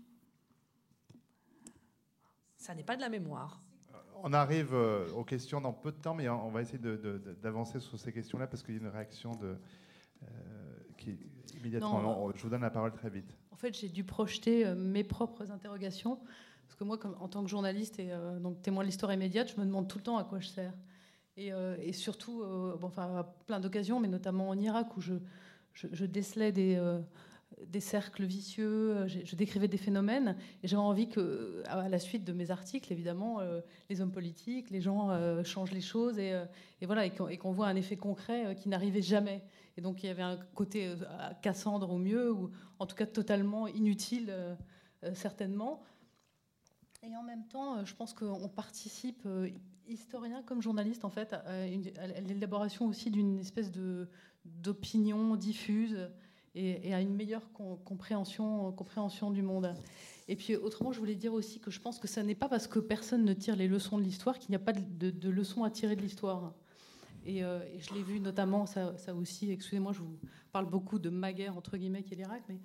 Ça n'est pas de la mémoire. On arrive euh, aux questions dans peu de temps, mais on va essayer d'avancer sur ces questions-là parce qu'il y a une réaction de, qui immédiatement. je vous donne la parole très vite. En fait, j'ai dû projeter mes propres interrogations parce que moi, en tant que journaliste et euh, donc témoin de l'histoire immédiate, je me demande tout le temps à quoi je sers. Et, euh, surtout, euh, enfin, à plein d'occasions, mais notamment en Irak, où je, décelais des, cercles vicieux, je, décrivais des phénomènes, et j'avais envie que, à la suite de mes articles, évidemment, les hommes politiques, les gens changent les choses, et, voilà, et qu'on voit un effet concret qui n'arrivait jamais. Et donc il y avait un côté Cassandre au mieux, ou en tout cas totalement inutile, certainement. Et en même temps, je pense qu'on participe historien comme journaliste, en fait, à, l'élaboration aussi d'une espèce de, d'opinion diffuse et, à une meilleure compréhension, du monde. Et puis autrement, je voulais dire aussi que je pense que ce n'est pas parce que personne ne tire les leçons de l'histoire qu'il n'y a pas de, leçons à tirer de l'histoire. Et, euh, je l'ai vu notamment, ça, ça aussi, excusez-moi, je vous parle beaucoup de ma guerre, entre guillemets, qui est l'Irak, mais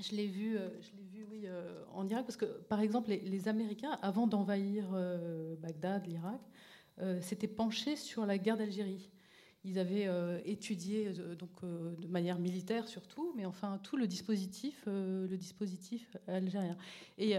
je l'ai vu, euh, je l'ai vu oui, euh, en Irak, parce que par exemple, les, Américains, avant d'envahir euh, Bagdad, l'Irak, s'étaient penchés sur la guerre d'Algérie. Ils avaient étudié donc de manière militaire surtout, mais enfin tout le dispositif, le dispositif algérien. Et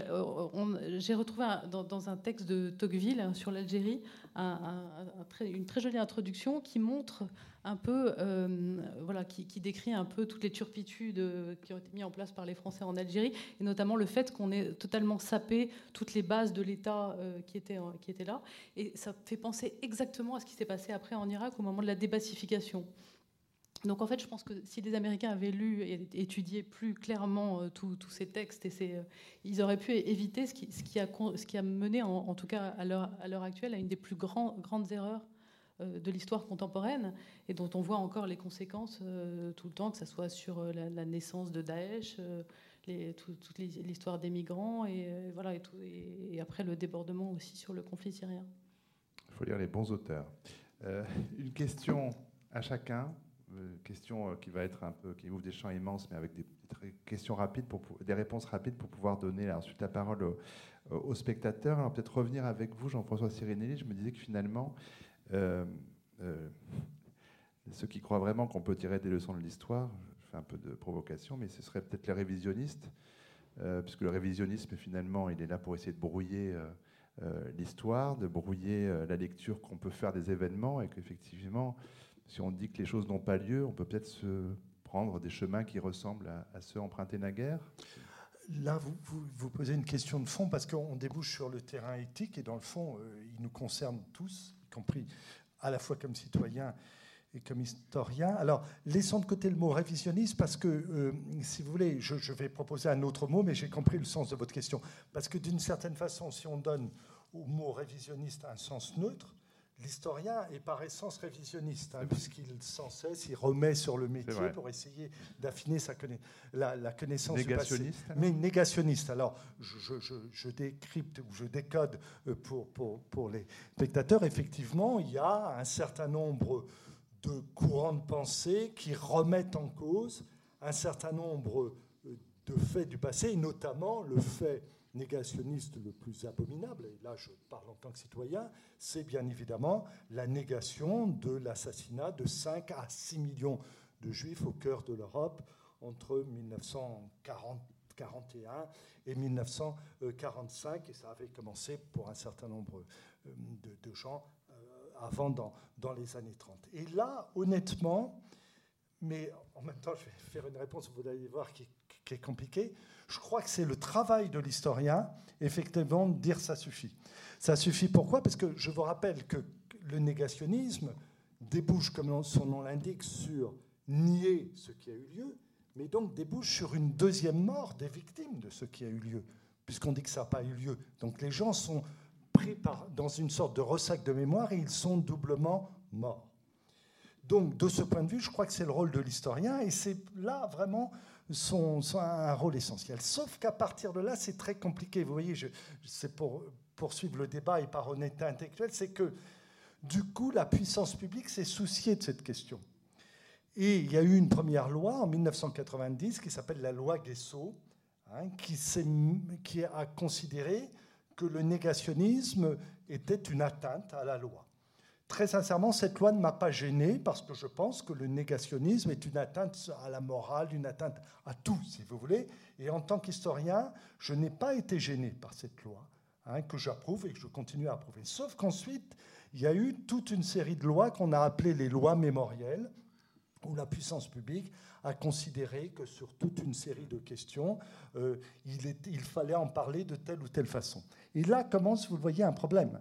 j'ai retrouvé dans, un texte de Tocqueville hein, sur l'Algérie une très jolie introduction qui montre un peu, euh, voilà, qui, décrit un peu toutes les turpitudes euh, qui ont été mises en place par les Français en Algérie, et notamment le fait qu'on ait totalement sapé toutes les bases de l'État euh, qui, étaient, qui là. Et ça fait penser exactement à ce qui s'est passé après en Irak au moment de la débassification. Donc en fait, je pense que si les Américains avaient lu et étudié plus clairement tous ces textes, et ils auraient pu éviter ce qui, a, mené, en, tout cas à l'heure actuelle, à une des plus grandes erreurs euh, de l'histoire contemporaine et dont on voit encore les conséquences euh, tout le temps, que ce soit sur euh, la, naissance de Daesh, toute l'histoire des migrants et, et, après le débordement aussi sur le conflit syrien. Il faut lire les bons auteurs. une question à chacun, question qui va être un peu, qui ouvre des champs immenses, mais avec des, questions rapides, pour, des réponses rapides pour pouvoir donner ensuite la parole aux, spectateurs. Alors peut-être revenir avec vous, Jean-François Sirinelli. Je me disais que finalement, euh, euh, ceux qui croient vraiment qu'on peut tirer des leçons de l'histoire, je fais un peu de provocation, mais ce serait peut-être les révisionnistes, euh, puisque le révisionnisme, finalement, il est là pour essayer de brouiller l'histoire, de brouiller la lecture qu'on peut faire des événements, et qu'effectivement, si on dit que les choses n'ont pas lieu, on peut peut-être se prendre des chemins qui ressemblent à, ceux empruntés naguère Là, vous, vous, posez une question de fond parce qu'on débouche sur le terrain éthique et dans le fond, il nous concerne tous compris à la fois comme citoyen et comme historien. Alors, laissons de côté le mot révisionniste parce que, euh, si vous voulez, je, vais proposer un autre mot, mais j'ai compris le sens de votre question. Parce que d'une certaine façon, si on donne au mot révisionniste un sens neutre, L'historien est par essence révisionniste, hein, puisqu'il sans cesse il remet sur le métier pour essayer d'affiner sa la, connaissance du passé. Mais négationniste. Alors, je, décrypte ou je décode euh, pour, pour, pour, les spectateurs. Effectivement, il y a un certain nombre de courants de pensée qui remettent en cause un certain nombre euh, de faits du passé, et notamment le fait négationniste le plus abominable, et là je parle en tant que citoyen, c'est bien évidemment la négation de l'assassinat de 5 à 6 millions de juifs au cœur de l'Europe entre 1941 et 1945, et ça avait commencé pour un certain nombre euh, de, gens euh, avant dans, dans les années 30. Et là, honnêtement, mais en même temps, je vais faire une réponse, vous allez voir, qui, qui est compliquée. Je crois que c'est le travail de l'historien, effectivement, de dire ça suffit. Ça suffit pourquoi? Parce que je vous rappelle que le négationnisme débouche, comme son nom l'indique, sur nier ce qui a eu lieu, mais donc débouche sur une deuxième mort des victimes de ce qui a eu lieu, puisqu'on dit que ça n'a pas eu lieu. Donc les gens sont pris dans une sorte de ressac de mémoire et ils sont doublement morts. Donc de ce point de vue, je crois que c'est le rôle de l'historien, et c'est là vraiment sont, un rôle essentiel. Sauf qu'à partir de là, c'est très compliqué. Vous voyez, c'est pour poursuivre le débat et par honnêteté intellectuelle, c'est que du coup, la puissance publique s'est souciée de cette question. Et il y a eu une première loi en 1990 qui s'appelle la loi Guesso, hein, qui, qui a considéré que le négationnisme était une atteinte à la loi. Très sincèrement, cette loi ne m'a pas gêné parce que je pense que le négationnisme est une atteinte à la morale, une atteinte à tout, si vous voulez. Et en tant qu'historien, je n'ai pas été gêné par cette loi, hein, que j'approuve et que je continue à approuver. Sauf qu'ensuite, il y a eu toute une série de lois qu'on a appelées les lois mémorielles, où la puissance publique a considéré que sur toute une série de questions, euh, il, il, fallait en parler de telle ou telle façon. Et là commence, vous le voyez, un problème.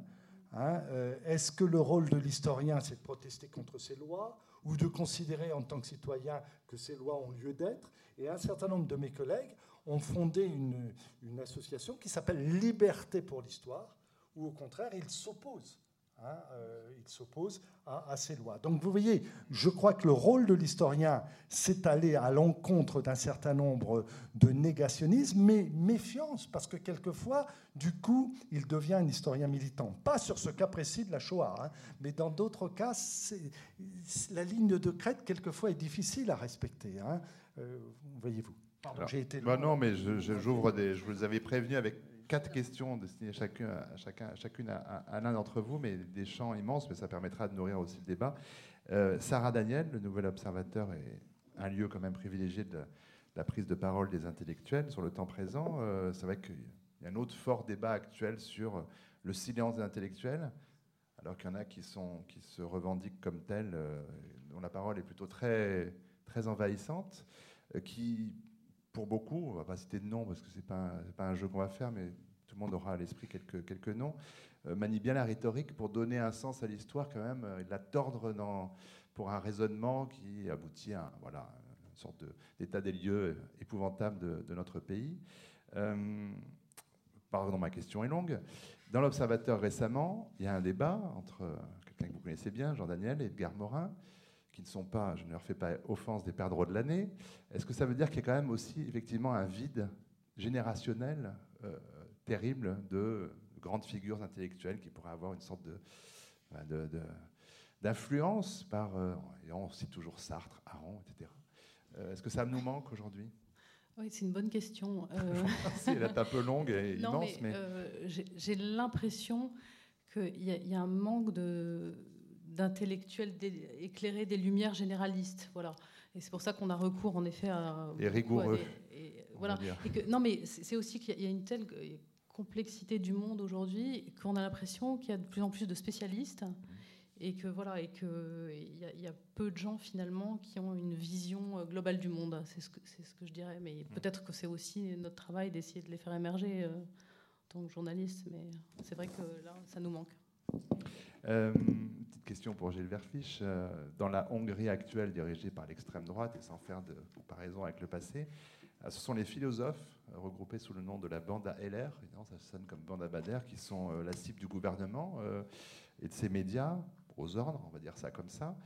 Hein. Euh, est-ce que le rôle de l'historien, c'est de protester contre ces lois ou de considérer en tant que citoyen que ces lois ont lieu d'être? Et un certain nombre de mes collègues ont fondé une, une association qui s'appelle Liberté pour l'histoire, où au contraire, ils s'opposent Hein, euh, il s'oppose à, ces lois. Donc vous voyez, je crois que le rôle de l'historien, c'est aller à l'encontre d'un certain nombre de négationnismes, mais méfiance, parce que quelquefois, du coup, il devient un historien militant. Pas sur ce cas précis de la Shoah, hein, mais dans d'autres cas, la ligne de crête, quelquefois, est difficile à respecter. Hein. Euh, voyez-vous. j'ai été. Bah non, mais j'ouvre des. Je vous avais prévenu avec quatre questions destinées chacun, à, chacun, chacune à, l'un d'entre vous, mais des champs immenses, mais ça permettra de nourrir aussi le débat. Euh, Sarah Daniel, le nouvel observateur, est un lieu quand même privilégié de la prise de parole des intellectuels sur le temps présent. Euh, c'est vrai qu'il y a un autre fort débat actuel sur le silence des intellectuels, alors qu'il y en a qui, se revendiquent comme tels, euh, dont la parole est plutôt très, très envahissante, qui pour beaucoup, on va pas citer de noms parce que c'est pas pas un jeu qu'on va faire, mais tout le monde aura à l'esprit quelques noms. Euh, manie bien la rhétorique pour donner un sens à l'histoire quand même, et la tordre pour un raisonnement qui aboutit à une sorte d'état des lieux épouvantable de, notre pays. Euh, pardon, ma question est longue. Dans l'Observateur récemment, il y a un débat entre quelqu'un que vous connaissez bien, Jean Daniel et Edgar Morin, qui ne sont pas, je ne leur fais pas offense, des perdreaux de l'année, est-ce que ça veut dire qu'il y a quand même aussi effectivement un vide générationnel euh, terrible de grandes figures intellectuelles qui pourraient avoir une sorte de, de, d'influence par, euh, et on cite toujours Sartre, Aron, etc. Euh, est-ce que ça nous manque aujourd'hui? Oui, c'est une bonne question. elle est un peu longue et immense. Mais, j'ai, l'impression qu'il y, a un manque de, d'intellectuels éclairés des lumières généralistes. Voilà. Et c'est pour ça qu'on a recours, en effet, à. Et rigoureux. voilà. que, non, mais c'est aussi qu'il y a une telle complexité du monde aujourd'hui qu'on a l'impression qu'il y a de plus en plus de spécialistes et que voilà et que il y, a peu de gens finalement qui ont une vision euh, globale du monde. C'est ce que c'est ce que je dirais. Mais peut-être que c'est aussi notre travail d'essayer de les faire émerger euh, en tant que journaliste. Mais c'est vrai que là, ça nous manque. Euh, question pour Gilles Verfiche. Euh, dans la Hongrie actuelle dirigée par l'extrême droite, et sans faire de comparaison avec le passé, ce sont les philosophes euh, regroupés sous le nom de la bande LR, évidemment ça sonne comme bande Bader, qui sont la cible du gouvernement et de ses médias, aux ordres, on va dire ça comme ça.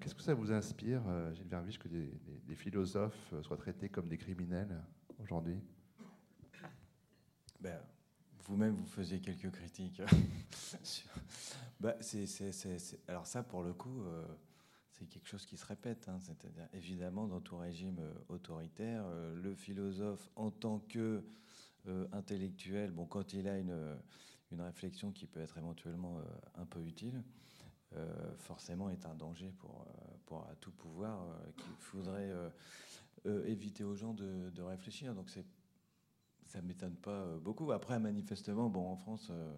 Qu'est-ce que ça vous inspire, Gilles Verfiche, que des, philosophes soient traités comme des criminels aujourd'hui? Ben, vous-même, vous faisiez quelques critiques. bah, Alors ça, pour le coup, euh, c'est quelque chose qui se répète. Hein. C'est-à-dire, évidemment, dans tout régime euh, autoritaire, euh, le philosophe, en tant que intellectuel, bon, quand il a une, une réflexion qui peut être éventuellement un peu utile, forcément est un danger pour, pour tout pouvoir qu'il faudrait éviter aux gens de, de réfléchir. Donc c'est ça ne m'étonne pas euh, beaucoup. Après, manifestement, bon, en France, euh,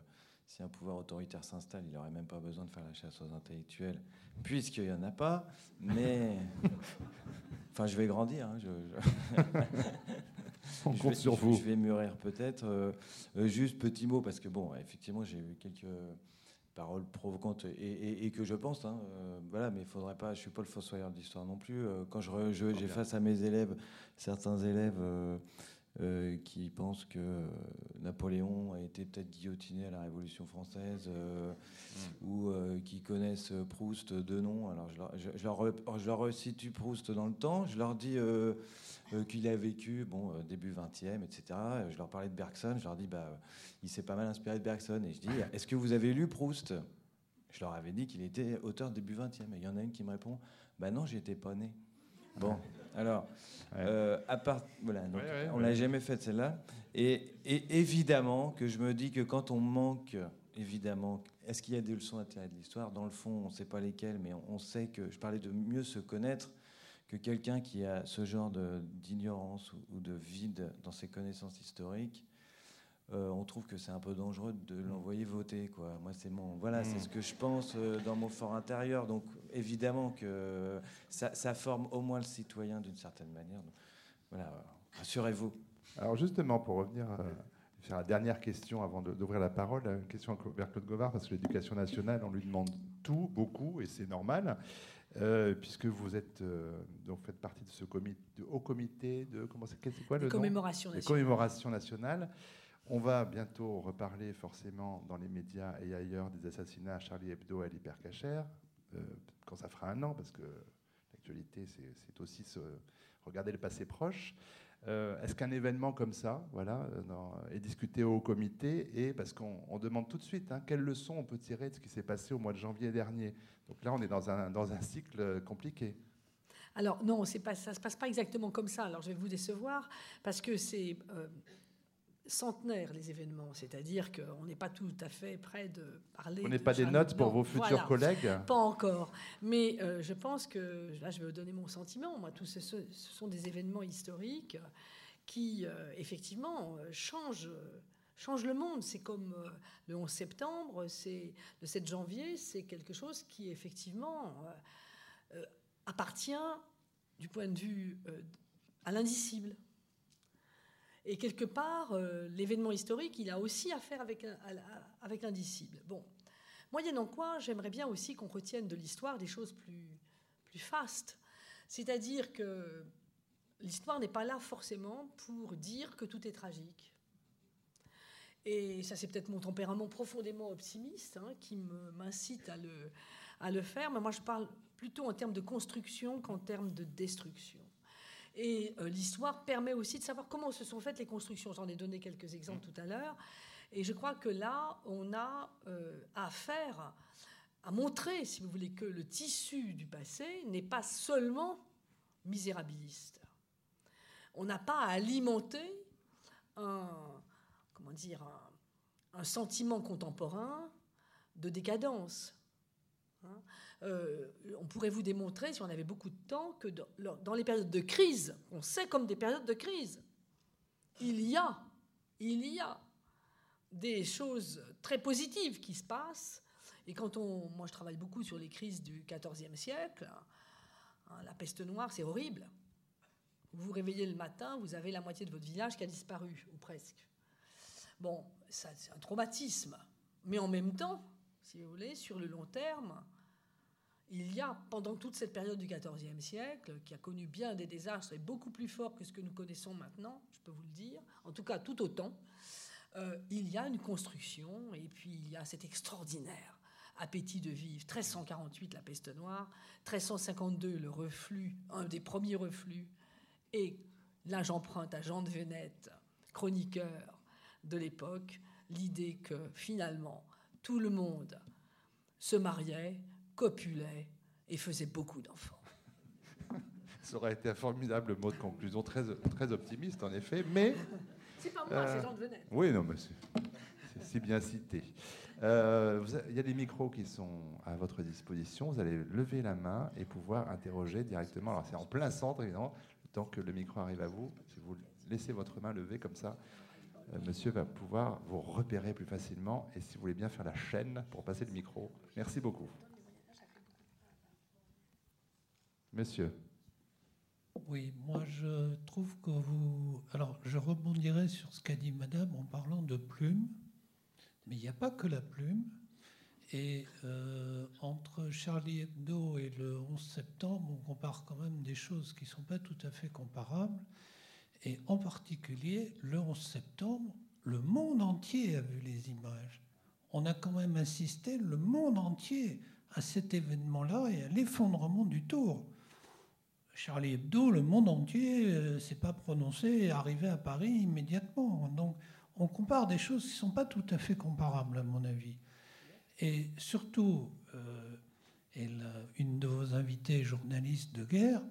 si un pouvoir autoritaire s'installe, il n'aurait même pas besoin de faire la chasse aux intellectuels, puisqu'il n'y en a pas. Mais. enfin, je vais grandir. Hein, je, On compte sur vous. Je vais mûrir peut-être. Euh, juste petit mot, parce que, bon, effectivement, j'ai eu quelques paroles provocantes et, que je pense, hein, voilà, mais il faudrait pas, je suis pas le fossoyeur de l'histoire non plus. quand je, j'ai face à mes élèves, certains élèves euh, qui pensent que euh, Napoléon a été peut-être guillotiné à la Révolution française, euh, mm. ou qui connaissent Proust de nom. Alors je leur, je, leur, je leur, situe Proust dans le temps, je leur dis qu'il a vécu bon, début 20e, etc. Je leur parlais de Bergson, je leur dis bah, il s'est pas mal inspiré de Bergson. Et je dis est-ce que vous avez lu Proust? Je leur avais dit qu'il était auteur début 20e. Et il y en a une qui me répond bah non, j'étais pas né. Bon, alors, euh, à part, voilà, on l'a jamais faite celle-là. Et, évidemment que je me dis que quand on manque, évidemment, est-ce qu'il y a des leçons à tirer de l'histoire? Dans le fond, on ne sait pas lesquelles, mais on, sait que je parlais de mieux se connaître que quelqu'un qui a ce genre d'ignorance ou, de vide dans ses connaissances historiques. Euh, on trouve que c'est un peu dangereux de l'envoyer voter. Quoi. Moi, c'est mon, voilà, c'est hmm. ce que je pense euh, dans mon fort intérieur. Donc, évidemment que ça, forme au moins le citoyen d'une certaine manière. voilà, rassurez-vous. Alors justement, pour revenir faire la dernière question avant d'ouvrir la parole, une question vers Claude Govard, parce que l'éducation nationale, on lui demande tout, beaucoup, et c'est normal. Euh, puisque vous êtes euh, donc faites partie de ce comité, de haut comité de comment c'est quoi le commémoration nationale. commémoration nationale. On va bientôt reparler forcément dans les médias et ailleurs des assassinats à Charlie Hebdo et à l'hypercacher, euh, quand ça fera un an, parce que l'actualité c'est aussi regarder le passé proche. Euh, est-ce qu'un événement comme ça voilà, euh, est discuté au comité Et parce qu'on demande tout de suite hein, quelles leçons on peut tirer de ce qui s'est passé au mois de janvier dernier? Donc là, on est dans un, dans un cycle compliqué. Alors non, ça ne se passe pas exactement comme ça. Alors je vais vous décevoir parce que c'est euh, centenaire, les événements. C'est-à-dire qu'on n'est pas tout à fait prêt de parler. On n'est pas des notes pour vos futurs collègues? Pas encore. Mais euh, je pense que, là, je vais vous donner mon sentiment. Moi, tout ce, ce sont des événements historiques qui, euh, effectivement, changent, changent le monde. C'est comme euh, le 11 septembre, c'est le 7 janvier, c'est quelque chose qui, effectivement, appartient, du point de vue à l'indicible. Et quelque part, euh, l'événement historique, il a aussi affaire avec, avec l'indicible. Bon, moyennant quoi, j'aimerais bien aussi qu'on retienne de l'histoire des choses plus, plus fastes. C'est-à-dire que l'histoire n'est pas là forcément pour dire que tout est tragique. Et ça, c'est peut-être mon tempérament profondément optimiste hein, qui m'incite à le, à le faire. Mais moi, je parle plutôt en termes de construction qu'en termes de destruction. Et euh, l'histoire permet aussi de savoir comment se sont faites les constructions. J'en ai donné quelques exemples tout à l'heure. Et je crois que là, on a euh, à faire, à montrer, si vous voulez, que le tissu du passé n'est pas seulement misérabiliste. On n'a pas à alimenter un, comment dire, un sentiment contemporain de décadence. Hein. Euh, on pourrait vous démontrer, si on avait beaucoup de temps, que dans, les périodes de crise, on sait comme des périodes de crise, il y a, il y a des choses très positives qui se passent. Et quand on, moi je travaille beaucoup sur les crises du XIVe siècle, hein, la peste noire c'est horrible. Vous vous réveillez le matin, vous avez la moitié de votre village qui a disparu, ou presque. Bon, c'est un traumatisme. Mais en même temps, si vous voulez, sur le long terme, il y a, pendant toute cette période du XIVe siècle, qui a connu bien des désastres et beaucoup plus forts que ce que nous connaissons maintenant, je peux vous le dire, en tout cas tout autant, euh, il y a une construction et puis il y a cet extraordinaire appétit de vivre. 1348, la peste noire, 1352, le reflux, un des premiers reflux, et là j'emprunte à Jean de Venette, chroniqueur de l'époque, l'idée que finalement tout le monde se mariait, copulait et faisait beaucoup d'enfants. Ça aurait été un formidable mot de conclusion, très, très optimiste en effet, mais... C'est pas moi, c'est Jean de Venette. Oui, non, mais c'est bien cité. Euh, il y a des micros qui sont à votre disposition. Vous allez lever la main et pouvoir interroger directement. Alors c'est en plein centre, évidemment, tant que le micro arrive à vous. Si vous laissez votre main levée comme ça, euh, monsieur va pouvoir vous repérer plus facilement. Et si vous voulez bien faire la chaîne pour passer le micro. Merci beaucoup. Monsieur. Oui, moi je trouve que vous... Alors je rebondirai sur ce qu'a dit Madame en parlant de plume, mais il n'y a pas que la plume. Et euh, entre Charlie Hebdo et le 11 septembre, on compare quand même des choses qui ne sont pas tout à fait comparables. Et en particulier, le 11 septembre, le monde entier a vu les images. On a quand même assisté, le monde entier, à cet événement-là et à l'effondrement du tour. Charlie Hebdo, le monde entier euh, s'est pas prononcé et arrivé à Paris immédiatement. Donc on compare des choses qui ne sont pas tout à fait comparables à mon avis. Et surtout, euh, et une de vos invités journalistes de guerre,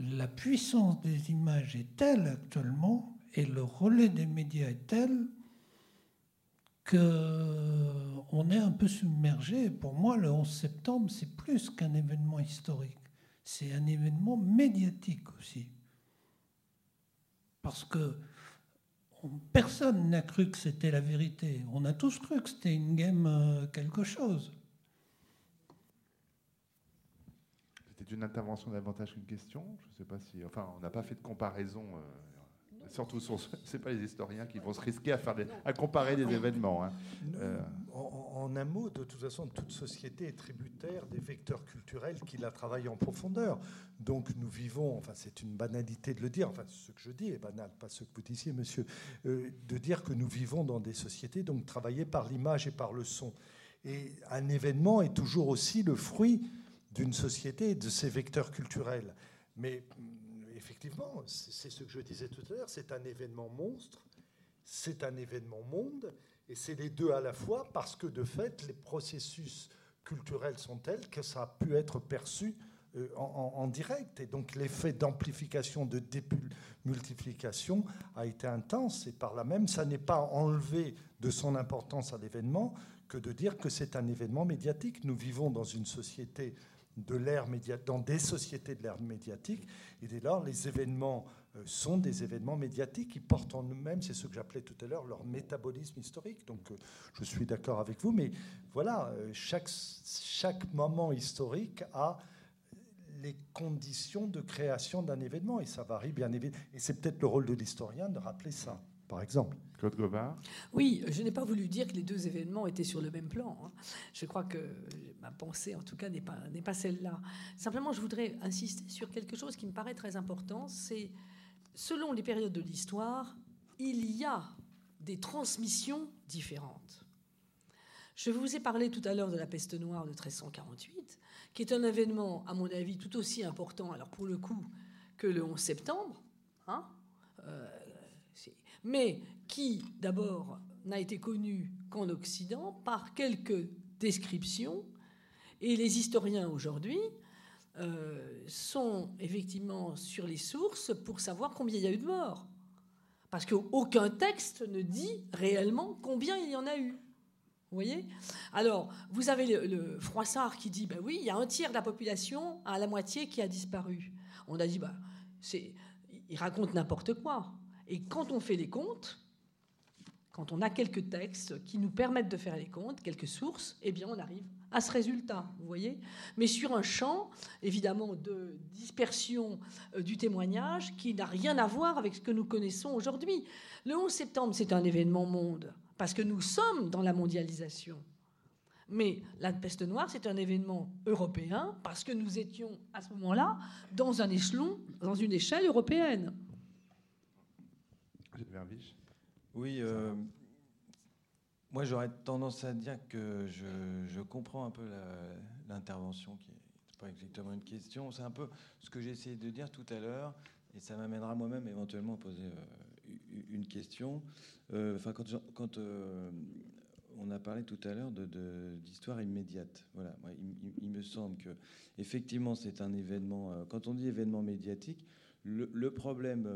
la puissance des images est telle actuellement et le relais des médias est tel qu'on est un peu submergé. Pour moi, le 11 septembre, c'est plus qu'un événement historique c'est un événement médiatique aussi. Parce que personne n'a cru que c'était la vérité. On a tous cru que c'était une game euh, quelque chose. C'est une intervention davantage qu'une question. Je ne sais pas si. Enfin, on n'a pas fait de comparaison. Surtout, ce n'est pas les historiens qui vont se risquer à, faire à comparer des événements. Hein. Euh, en, un mot, de toute façon, toute société est tributaire des vecteurs culturels qui la travaillent en profondeur. Donc nous vivons, enfin c'est une banalité de le dire, enfin ce que je dis est banal, pas ce que vous disiez, monsieur, euh, de dire que nous vivons dans des sociétés donc travaillées par l'image et par le son. Et un événement est toujours aussi le fruit d'une société et de ses vecteurs culturels. Mais effectivement, c'est ce que je disais tout à l'heure, c'est un événement monstre, c'est un événement monde, et c'est les deux à la fois parce que de fait, les processus culturels sont tels que ça a pu être perçu euh, en, direct. Et donc l'effet d'amplification, de démultiplication a été intense. Et par là même, ça n'est pas enlevé de son importance à l'événement que de dire que c'est un événement médiatique. Nous vivons dans une société de l'ère dans des sociétés de l'ère médiatique, et dès lors, les événements euh, sont des événements médiatiques qui portent en eux-mêmes, c'est ce que j'appelais tout à l'heure, leur métabolisme historique. Donc, euh, je suis d'accord avec vous, mais voilà, chaque, chaque moment historique a les conditions de création d'un événement. Et ça varie bien évidemment. Et c'est peut-être le rôle de l'historien de rappeler ça, par exemple. Claude Gobard Oui, je n'ai pas voulu dire que les deux événements étaient sur le même plan. Hein. Je crois que ma pensée, en tout cas, n'est pas, n'est pas celle-là. Simplement, je voudrais insister sur quelque chose qui me paraît très important. C'est, selon les périodes de l'histoire, il y a des transmissions différentes. Je vous ai parlé tout à l'heure de la peste noire de 1348 qui est un événement, à mon avis, tout aussi important, alors pour le coup, que le 11 septembre, hein, euh, mais qui, d'abord, n'a été connu qu'en Occident par quelques descriptions, et les historiens aujourd'hui euh, sont effectivement sur les sources pour savoir combien il y a eu de morts. Parce qu'aucun texte ne dit réellement combien il y en a eu. Vous voyez? Alors, vous avez le, Froissart qui dit, ben oui, il y a un tiers de la population à la moitié qui a disparu. On a dit, bah, c'est, il raconte n'importe quoi. Et quand on fait les comptes, quand on a quelques textes qui nous permettent de faire les comptes, quelques sources, eh bien, on arrive à ce résultat, vous voyez Mais sur un champ, évidemment, de dispersion euh, du témoignage qui n'a rien à voir avec ce que nous connaissons aujourd'hui. Le 11 septembre, c'est un événement monde parce que nous sommes dans la mondialisation. Mais la peste noire, c'est un événement européen parce que nous étions à ce moment-là dans un échelon, dans une échelle européenne. Oui, euh, moi j'aurais tendance à dire que je, comprends un peu l'intervention qui n'est pas exactement une question. C'est un peu ce que j'ai essayé de dire tout à l'heure et ça m'amènera moi-même éventuellement à poser euh, une question. Euh, enfin, quand, euh, on a parlé tout à l'heure d'histoire immédiate, voilà, il, me semble que effectivement c'est un événement. Euh, quand on dit événement médiatique, le, problème,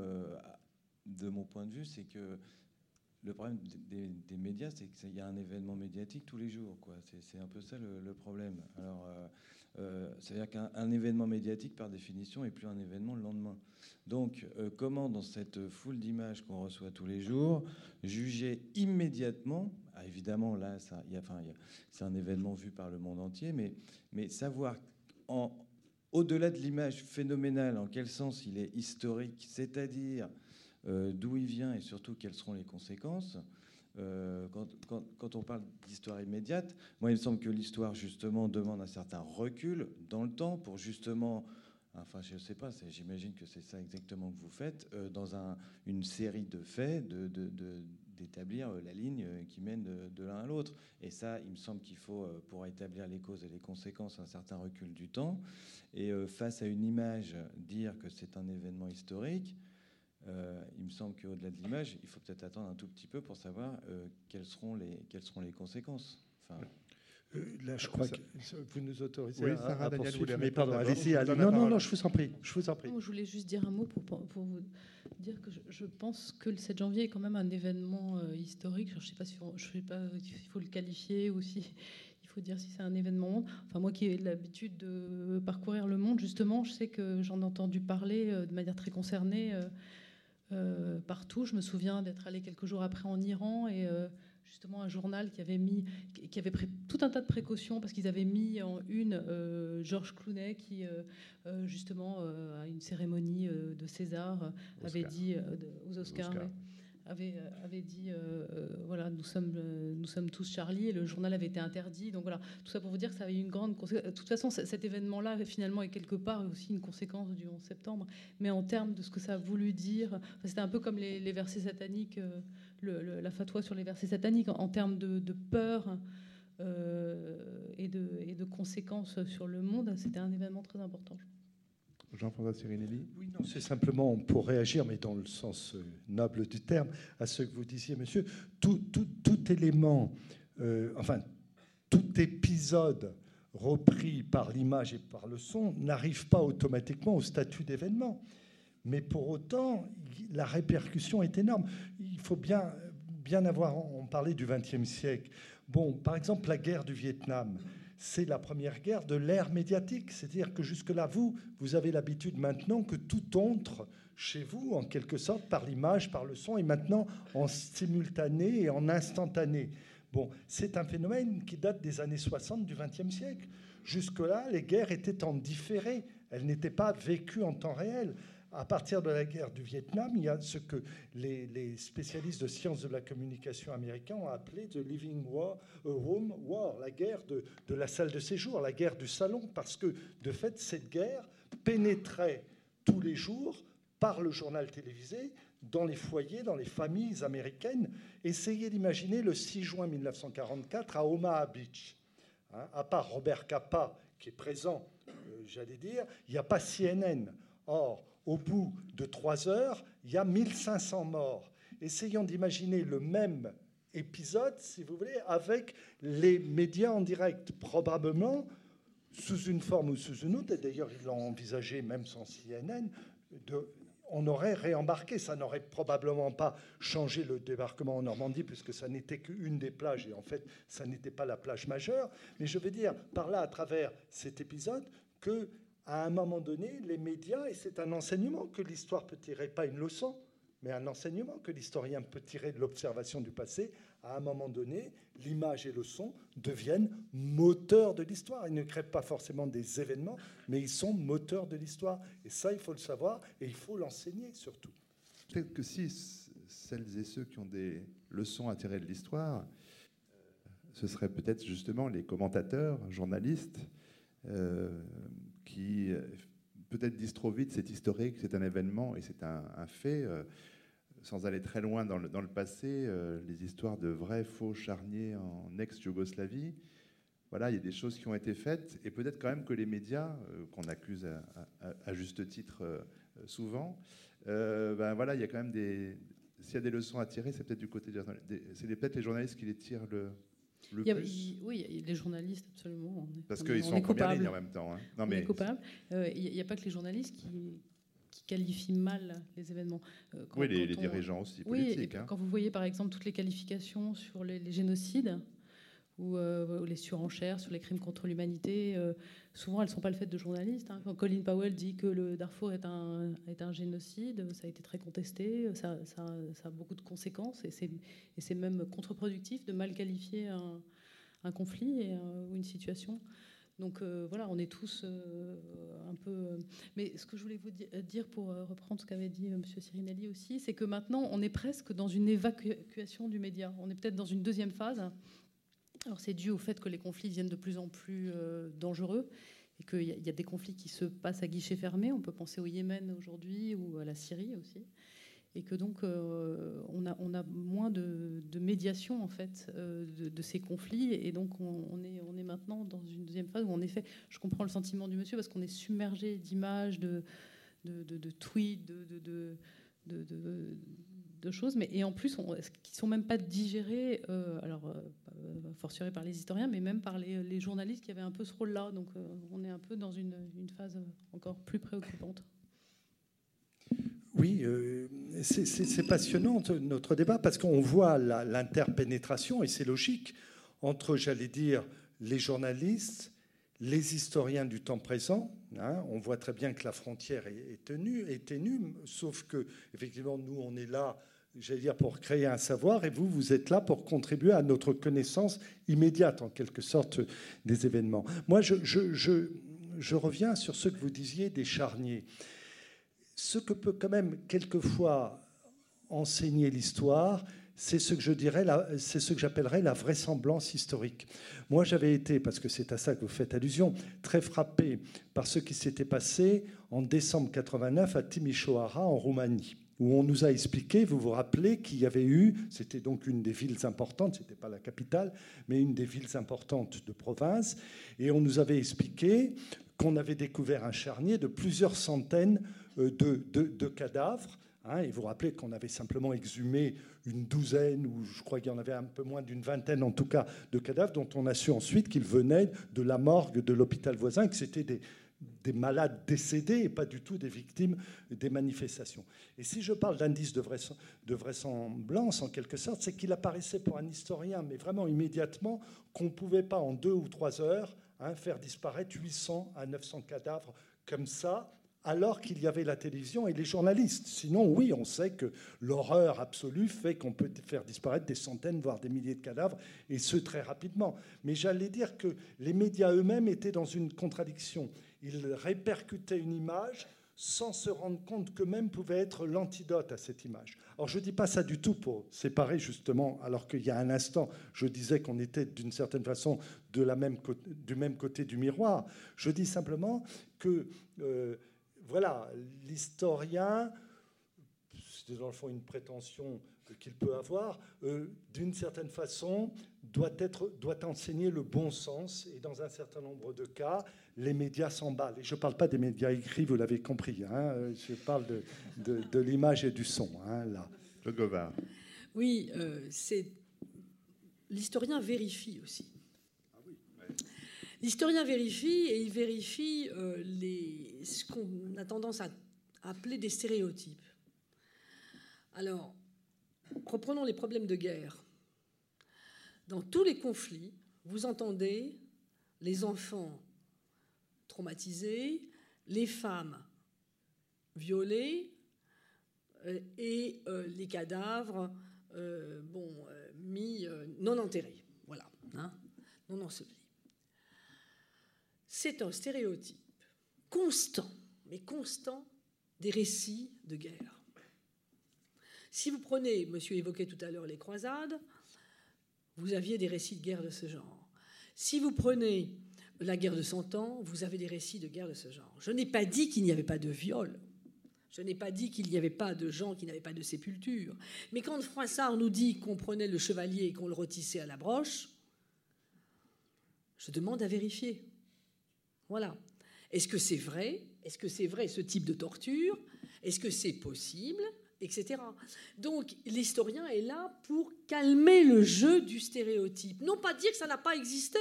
de mon point de vue, c'est que le problème des, médias, c'est qu'il y a un événement médiatique tous les jours. C'est un peu ça le, problème. Alors, euh, c'est-à-dire qu'un événement médiatique, par définition, est plus un événement le lendemain. Donc, euh, comment, dans cette foule d'images qu'on reçoit tous les jours, juger immédiatement, ah, évidemment, là, c'est un événement vu par le monde entier, mais, savoir au-delà de l'image phénoménale, en quel sens il est historique, c'est-à-dire euh, d'où il vient et surtout quelles seront les conséquences, euh, quand, on parle d'histoire immédiate, moi, il me semble que l'histoire, justement, demande un certain recul dans le temps pour justement. Enfin, je ne sais pas, j'imagine que c'est ça exactement que vous faites, euh, dans une série de faits, d'établir de, la ligne qui mène de, l'un à l'autre. Et ça, il me semble qu'il faut, euh, pour établir les causes et les conséquences, un certain recul du temps. Et face à une image, dire que c'est un événement historique, euh, il me semble qu'au-delà de l'image, il faut peut-être attendre un tout petit peu pour savoir euh, quelles, seront les, quelles seront les conséquences. Enfin, euh, là, je crois que vous nous autorisez oui, à, à poursuivre. Mais pardon, allez-y. non, non, non, je vous en prie. Je vous en prie. je voulais juste dire un mot pour, pour vous dire que je, pense que le 7 janvier est quand même un événement historique. Je ne sais pas si je sais pas il faut le qualifier ou si il faut dire si c'est un événement Enfin, moi qui ai l'habitude de parcourir le monde, justement, je sais que j'en ai entendu parler de manière très concernée. Euh, partout. Je me souviens d'être allé quelques jours après en Iran et euh, justement un journal qui avait mis, qui avait pris tout un tas de précautions parce qu'ils avaient mis en une euh, Georges Clooney qui, justement, à une cérémonie de César, avait dit aux Oscars euh, avait dit euh, euh, voilà, nous sommes, nous sommes tous Charlie, et le journal avait été interdit. Donc voilà, tout ça pour vous dire que ça avait eu une grande conséquence. De toute façon, cet événement-là, finalement, est quelque part aussi une conséquence du 11 septembre. Mais en termes de ce que ça a voulu dire, c'était un peu comme les, versets sataniques, la fatwa sur les versets sataniques, en, termes de, peur. et, de, et de conséquences sur le monde, c'était un événement très important. Jean-François Sirinelli Oui, non, c'est simplement pour réagir, mais dans le sens euh, noble du terme, à ce que vous disiez, monsieur. Tout, tout, tout élément, euh, enfin, tout épisode repris par l'image et par le son n'arrive pas automatiquement au statut d'événement. Mais pour autant, la répercussion est énorme. Il faut bien, bien avoir, on parlait du XXe siècle. Bon, par exemple, la guerre du Vietnam c'est la première guerre de l'ère médiatique. C'est-à-dire que jusque-là, vous, vous avez l'habitude maintenant que tout entre chez vous, en quelque sorte, par l'image, par le son, et maintenant en simultané et en instantané. Bon, c'est un phénomène qui date des années 60 du XXe siècle. Jusque-là, les guerres étaient en différé. Elles n'étaient pas vécues en temps réel à partir de la guerre du Vietnam, il y a ce que les, spécialistes de sciences de la communication américains ont appelé the living war, room war, la guerre de, de, la salle de séjour, la guerre du salon, parce que de fait, cette guerre pénétrait tous les jours par le journal télévisé dans les foyers, dans les familles américaines. Essayez d'imaginer le 6 juin 1944 à Omaha Beach. Hein, à part Robert Capa, qui est présent, euh, j'allais dire, il n'y a pas CNN. Or, au bout de trois heures, il y a 1500 morts. Essayons d'imaginer le même épisode, si vous voulez, avec les médias en direct, probablement sous une forme ou sous une autre, et d'ailleurs ils l'ont envisagé même sans CNN, on aurait réembarqué. Ça n'aurait probablement pas changé le débarquement en Normandie, puisque ça n'était qu'une des plages, et en fait, ça n'était pas la plage majeure. Mais je veux dire, par là, à travers cet épisode, que à un moment donné, les médias, et c'est un enseignement que l'histoire peut tirer, pas une leçon, mais un enseignement que l'historien peut tirer de l'observation du passé, à un moment donné, l'image et le son deviennent moteurs de l'histoire. Ils ne créent pas forcément des événements, mais ils sont moteurs de l'histoire. Et ça, il faut le savoir et il faut l'enseigner surtout. Peut-être que si celles et ceux qui ont des leçons à tirer de l'histoire, ce seraient peut-être justement les commentateurs, journalistes, euh, qui euh, peut-être disent trop vite, c'est historique, c'est un événement et c'est un, fait. Euh, sans aller très loin dans le, passé, euh, les histoires de vrais faux charniers en ex-Yougoslavie, voilà, il y a des choses qui ont été faites et peut-être quand même que les médias, qu'on accuse à, juste titre souvent, ben voilà, il y a quand même des. S'il y a des leçons à tirer, c'est peut-être du côté des, c'est peut-être les journalistes qui les tirent le, oui, les journalistes, absolument. Parce qu'ils sont en première ligne en même temps. Hein. Non, mais euh, Il n'y a pas que les journalistes qui, qualifient mal les événements. Euh, oui, les, dirigeants aussi politiques. Oui, hein. Quand vous voyez par exemple toutes les qualifications sur les génocides, euh, ou, les surenchères sur les crimes contre l'humanité, euh, souvent elles ne sont pas le fait de journalistes. Hein. Quand Colin Powell dit que le Darfour est un, est un génocide, ça a été très contesté, ça, ça, a beaucoup de conséquences et c'est même contre-productif de mal qualifier un, conflit et, euh, ou une situation. Donc voilà, on est tous un peu. Mais ce que je voulais vous dire pour reprendre ce qu'avait dit M. Sirinelli aussi, c'est que maintenant on est presque dans une évacuation du média. On est peut-être dans une deuxième phase alors c'est dû au fait que les conflits deviennent de plus en plus euh, dangereux et qu'il y, a des conflits qui se passent à guichet fermé. On peut penser au Yémen aujourd'hui ou à la Syrie aussi. Et que donc euh, on, a, moins de, médiation en fait euh, de, ces conflits. Et donc on, est, maintenant dans une deuxième phase où en effet, je comprends le sentiment du monsieur parce qu'on est submergé d'images, de, tweets, de, choses, mais et en plus, on, qui sont même pas digérés, euh, alors fortiori par les historiens, mais même par les, journalistes qui avaient un peu ce rôle-là. Donc, euh, on est un peu dans une, phase encore plus préoccupante. Oui, c'est passionnant notre débat parce qu'on voit l'interpénétration, et c'est logique, entre, j'allais dire, les journalistes, les historiens du temps présent. Hein. on voit très bien que la frontière est, tenue, est ténue, sauf que, effectivement, nous, on est là j'allais dire, pour créer un savoir, et vous, vous êtes là pour contribuer à notre connaissance immédiate, en quelque sorte, des événements. Moi, je, reviens sur ce que vous disiez des charniers. Ce que peut quand même quelquefois enseigner l'histoire, c'est ce que je dirais, c'est ce que j'appellerais la vraisemblance historique. Moi, j'avais été, parce que c'est à ça que vous faites allusion, très frappé par ce qui s'était passé en décembre 89 à Timișoara, en Roumanie, où on nous a expliqué, vous vous rappelez, qu'il y avait eu, c'était donc une des villes importantes, ce n'était pas la capitale, mais une des villes importantes de province, et on nous avait expliqué qu'on avait découvert un charnier de plusieurs centaines euh, de, de cadavres Hein, et vous rappelez qu'on avait simplement exhumé une douzaine, ou je crois qu'il y en avait un peu moins d'une vingtaine en tout cas, de cadavres dont on a su ensuite qu'ils venaient de la morgue de l'hôpital voisin, que c'était des, des malades décédés et pas du tout des victimes des manifestations. Et si je parle d'indice de, vraisemblance, en quelque sorte, c'est qu'il apparaissait pour un historien, mais vraiment immédiatement, qu'on ne pouvait pas en deux ou trois heures hein, faire disparaître 800 à 900 cadavres comme ça, alors qu'il y avait la télévision et les journalistes. Sinon, oui, on sait que l'horreur absolue fait qu'on peut faire disparaître des centaines, voire des milliers de cadavres, et ce très rapidement. Mais j'allais dire que les médias eux-mêmes étaient dans une contradiction. Ils répercutaient une image sans se rendre compte qu'eux-mêmes pouvaient être l'antidote à cette image. Alors je ne dis pas ça du tout pour séparer justement, alors qu'il y a un instant, je disais qu'on était d'une certaine façon de la même, du même côté du miroir. Je dis simplement que... Euh, voilà, l'historien, c'est dans le fond une prétention qu'il peut avoir, euh, d'une certaine façon, doit, être, doit enseigner le bon sens. Et dans un certain nombre de cas, les médias s'emballent. Et je ne parle pas des médias écrits, vous l'avez compris. Hein, je parle de, de, l'image et du son. Hein, là. Le Govard. Oui, euh, c'est l'historien vérifie aussi. L'historien vérifie et il vérifie euh, les, ce qu'on a tendance à appeler des stéréotypes. Alors, reprenons les problèmes de guerre. Dans tous les conflits, vous entendez les enfants traumatisés, les femmes violées euh, et euh, les cadavres bon, mis non enterrés. Voilà, hein, non ensevelis c'est un stéréotype constant, mais constant, des récits de guerre. Si vous prenez, monsieur évoquait tout à l'heure les croisades, vous aviez des récits de guerre de ce genre. Si vous prenez la guerre de Cent Ans, vous avez des récits de guerre de ce genre. Je n'ai pas dit qu'il n'y avait pas de viol. Je n'ai pas dit qu'il n'y avait pas de gens qui n'avaient pas de sépulture. Mais quand Froissart nous dit qu'on prenait le chevalier et qu'on le retissait à la broche, je demande à vérifier. Voilà. Est-ce que c'est vrai? Est-ce que c'est vrai ce type de torture? Est-ce que c'est possible? Etc. Donc l'historien est là pour calmer le jeu du stéréotype. Non pas dire que ça n'a pas existé,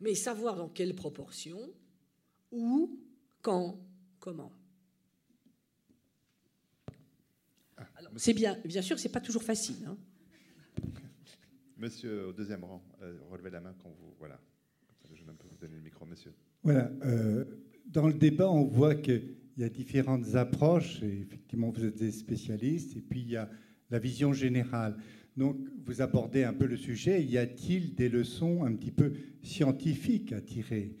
mais savoir dans quelle proportion, où, quand, comment. C'est bien, bien sûr, c'est pas toujours facile. Hein. Monsieur au deuxième rang, euh, relevez la main quand vous voilà. Je vais vous donner le micro, monsieur. Voilà. Euh, dans le débat, on voit qu'il y a différentes approches. Et effectivement, vous êtes des spécialistes. Et puis, il y a la vision générale. Donc, vous abordez un peu le sujet. Y a-t-il des leçons un petit peu scientifiques à tirer?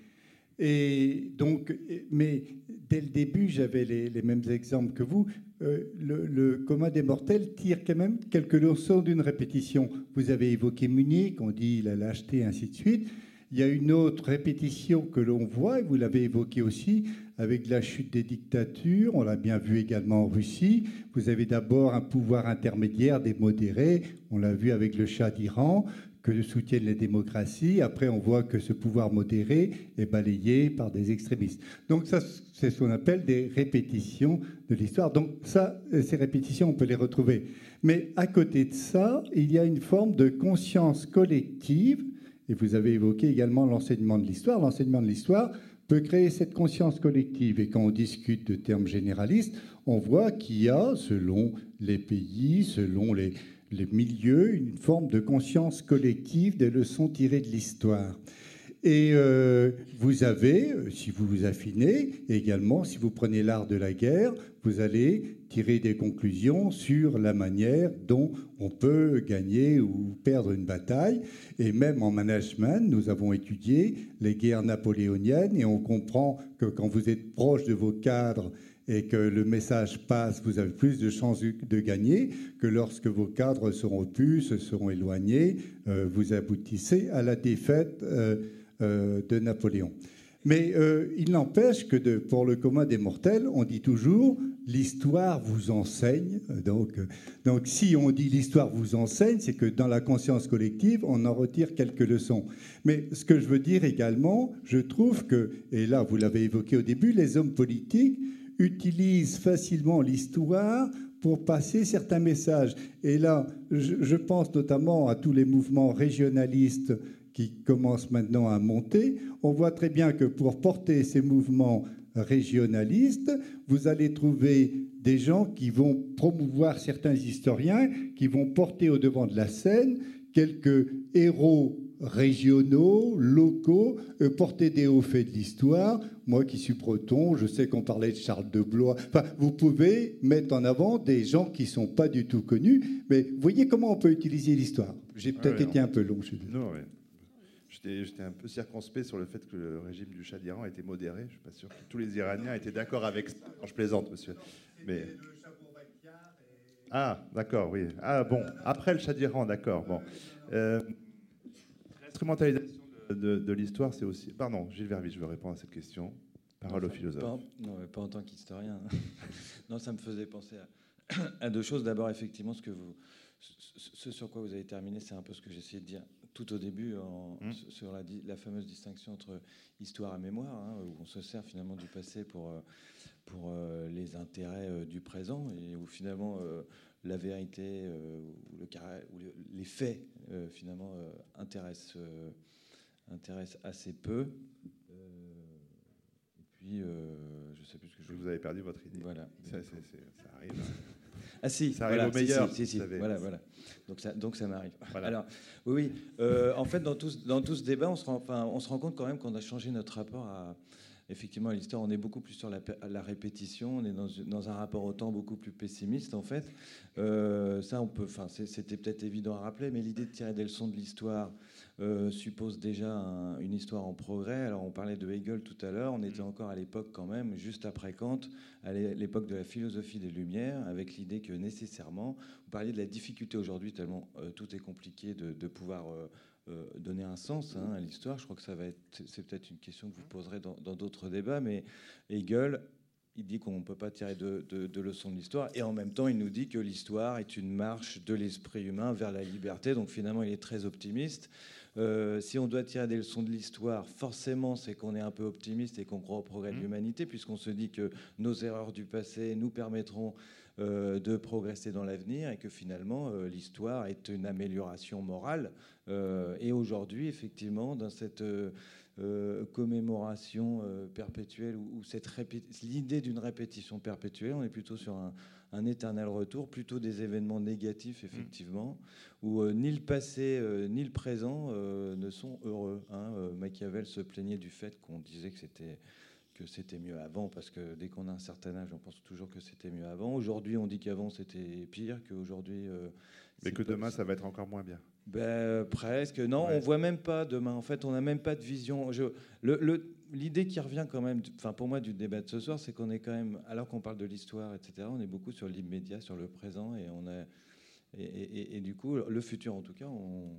Et donc, mais dès le début, j'avais les, mêmes exemples que vous. Euh, le, le, commun des mortels tire quand même quelques leçons d'une répétition. Vous avez évoqué Munich, on dit la lâcheté, ainsi de suite. Il y a une autre répétition que l'on voit, et vous l'avez évoqué aussi, avec la chute des dictatures. On l'a bien vu également en Russie. Vous avez d'abord un pouvoir intermédiaire des modérés. On l'a vu avec le chat d'Iran, que soutiennent les démocraties. Après, on voit que ce pouvoir modéré est balayé par des extrémistes. Donc ça, c'est ce qu'on appelle des répétitions de l'histoire. Donc ça, ces répétitions, on peut les retrouver. Mais à côté de ça, il y a une forme de conscience collective et vous avez évoqué également l'enseignement de l'histoire. L'enseignement de l'histoire peut créer cette conscience collective. Et quand on discute de termes généralistes, on voit qu'il y a, selon les pays, selon les, milieux, une forme de conscience collective des leçons tirées de l'histoire. Et euh, vous avez, euh, si vous vous affinez, également, si vous prenez l'art de la guerre, vous allez tirer des conclusions sur la manière dont on peut gagner ou perdre une bataille. Et même en management, nous avons étudié les guerres napoléoniennes et on comprend que quand vous êtes proche de vos cadres et que le message passe, vous avez plus de chances de gagner que lorsque vos cadres seront plus, se seront éloignés, euh, vous aboutissez à la défaite de Napoléon. Mais il n'empêche que pour le commun des mortels, on dit toujours l'histoire vous enseigne. Donc, donc si on dit l'histoire vous enseigne, c'est que dans la conscience collective, on en retire quelques leçons. Mais ce que je veux dire également, je trouve que, et là vous l'avez évoqué au début, les hommes politiques utilisent facilement l'histoire pour passer certains messages. Et là, je, pense notamment à tous les mouvements régionalistes qui commencent maintenant à monter. On voit très bien que pour porter ces mouvements régionalistes, vous allez trouver des gens qui vont promouvoir certains historiens, qui vont porter au devant de la scène quelques héros régionaux, locaux, euh, porter des hauts faits de l'histoire. Moi qui suis breton, je sais qu'on parlait de Charles de Blois. Enfin, vous pouvez mettre en avant des gens qui ne sont pas du tout connus, mais voyez comment on peut utiliser l'histoire. J'ai peut-être été un peu long. Je non, J'étais un peu circonspect sur le fait que le régime du Shah d'Iran était modéré. Je ne suis pas sûr que tous les Iraniens étaient d'accord avec ça. je plaisante, monsieur. Mais... Ah, d'accord, oui. Ah, bon, après le Shah d'Iran, d'accord. Bon. Euh, L'instrumentalisation de, l'histoire, c'est aussi. Pardon, Gilles Vervis, je veux répondre à cette question. Parole au philosophe. Pas, non, pas en tant qu'historien. non, ça me faisait penser à, deux choses. D'abord, effectivement, ce, que vous, ce sur quoi vous avez terminé, c'est un peu ce que j'essayais de dire tout au début en, mmh. sur la, la, fameuse distinction entre histoire et mémoire, hein, où on se sert finalement du passé pour, euh, pour euh, les intérêts euh, du présent et où finalement la vérité ou, le, ou les faits finalement euh, intéresse, euh, intéresse assez peu. et puis, je sais plus ce que je. Vous avez perdu votre idée. Voilà. Ça, arrive. Ah si, ça arrive au meilleur. Si, si, voilà, voilà. Donc ça, donc ça m'arrive. Alors, oui, en fait, dans tout, dans tout ce débat, on se, rend, enfin, on se rend compte quand même qu'on a changé notre rapport à, effectivement, l'histoire, on est beaucoup plus sur la, répétition, on est dans, un rapport au temps beaucoup plus pessimiste, en fait. Euh, ça, on peut, enfin, c'était peut-être évident à rappeler, mais l'idée de tirer des leçons de l'histoire euh, suppose déjà une histoire en progrès. Alors, on parlait de Hegel tout à l'heure, on était encore à l'époque quand même, juste après Kant, à l'époque de la philosophie des Lumières, avec l'idée que nécessairement, vous parliez de la difficulté aujourd'hui, tellement euh, tout est compliqué de, pouvoir euh, donner un sens hein, à l'histoire. Je crois que ça va être, c'est peut-être une question que vous poserez dans d'autres débats, mais Hegel, il dit qu'on ne peut pas tirer de, de, leçons de l'histoire, et en même temps, il nous dit que l'histoire est une marche de l'esprit humain vers la liberté. Donc finalement, il est très optimiste. Euh, si on doit tirer des leçons de l'histoire, forcément, c'est qu'on est un peu optimiste et qu'on croit au progrès de mmh. l'humanité, puisqu'on se dit que nos erreurs du passé nous permettront euh, de progresser dans l'avenir et que finalement euh, l'histoire est une amélioration morale. Et aujourd'hui, effectivement, dans cette commémoration perpétuelle ou, cette l'idée d'une répétition perpétuelle, on est plutôt sur un, éternel retour, plutôt des événements négatifs, effectivement, mm. où ni le passé ni le présent ne sont heureux. Hein. Machiavel se plaignait du fait qu'on disait que c'était que c'était mieux avant, parce que dès qu'on a un certain âge, on pense toujours que c'était mieux avant. Aujourd'hui, on dit qu'avant c'était pire, qu'aujourd'hui. Euh, Mais que demain, ça va être encore moins bien. Ben, presque. Non, on voit même pas demain. En fait, on n'a même pas de vision. Je, le, l'idée qui revient quand même, enfin pour moi du débat de ce soir, c'est qu'on est quand même, alors qu'on parle de l'histoire, etc., on est beaucoup sur l'immédiat, sur le présent, et on a, et, et, du coup, le futur en tout cas, on,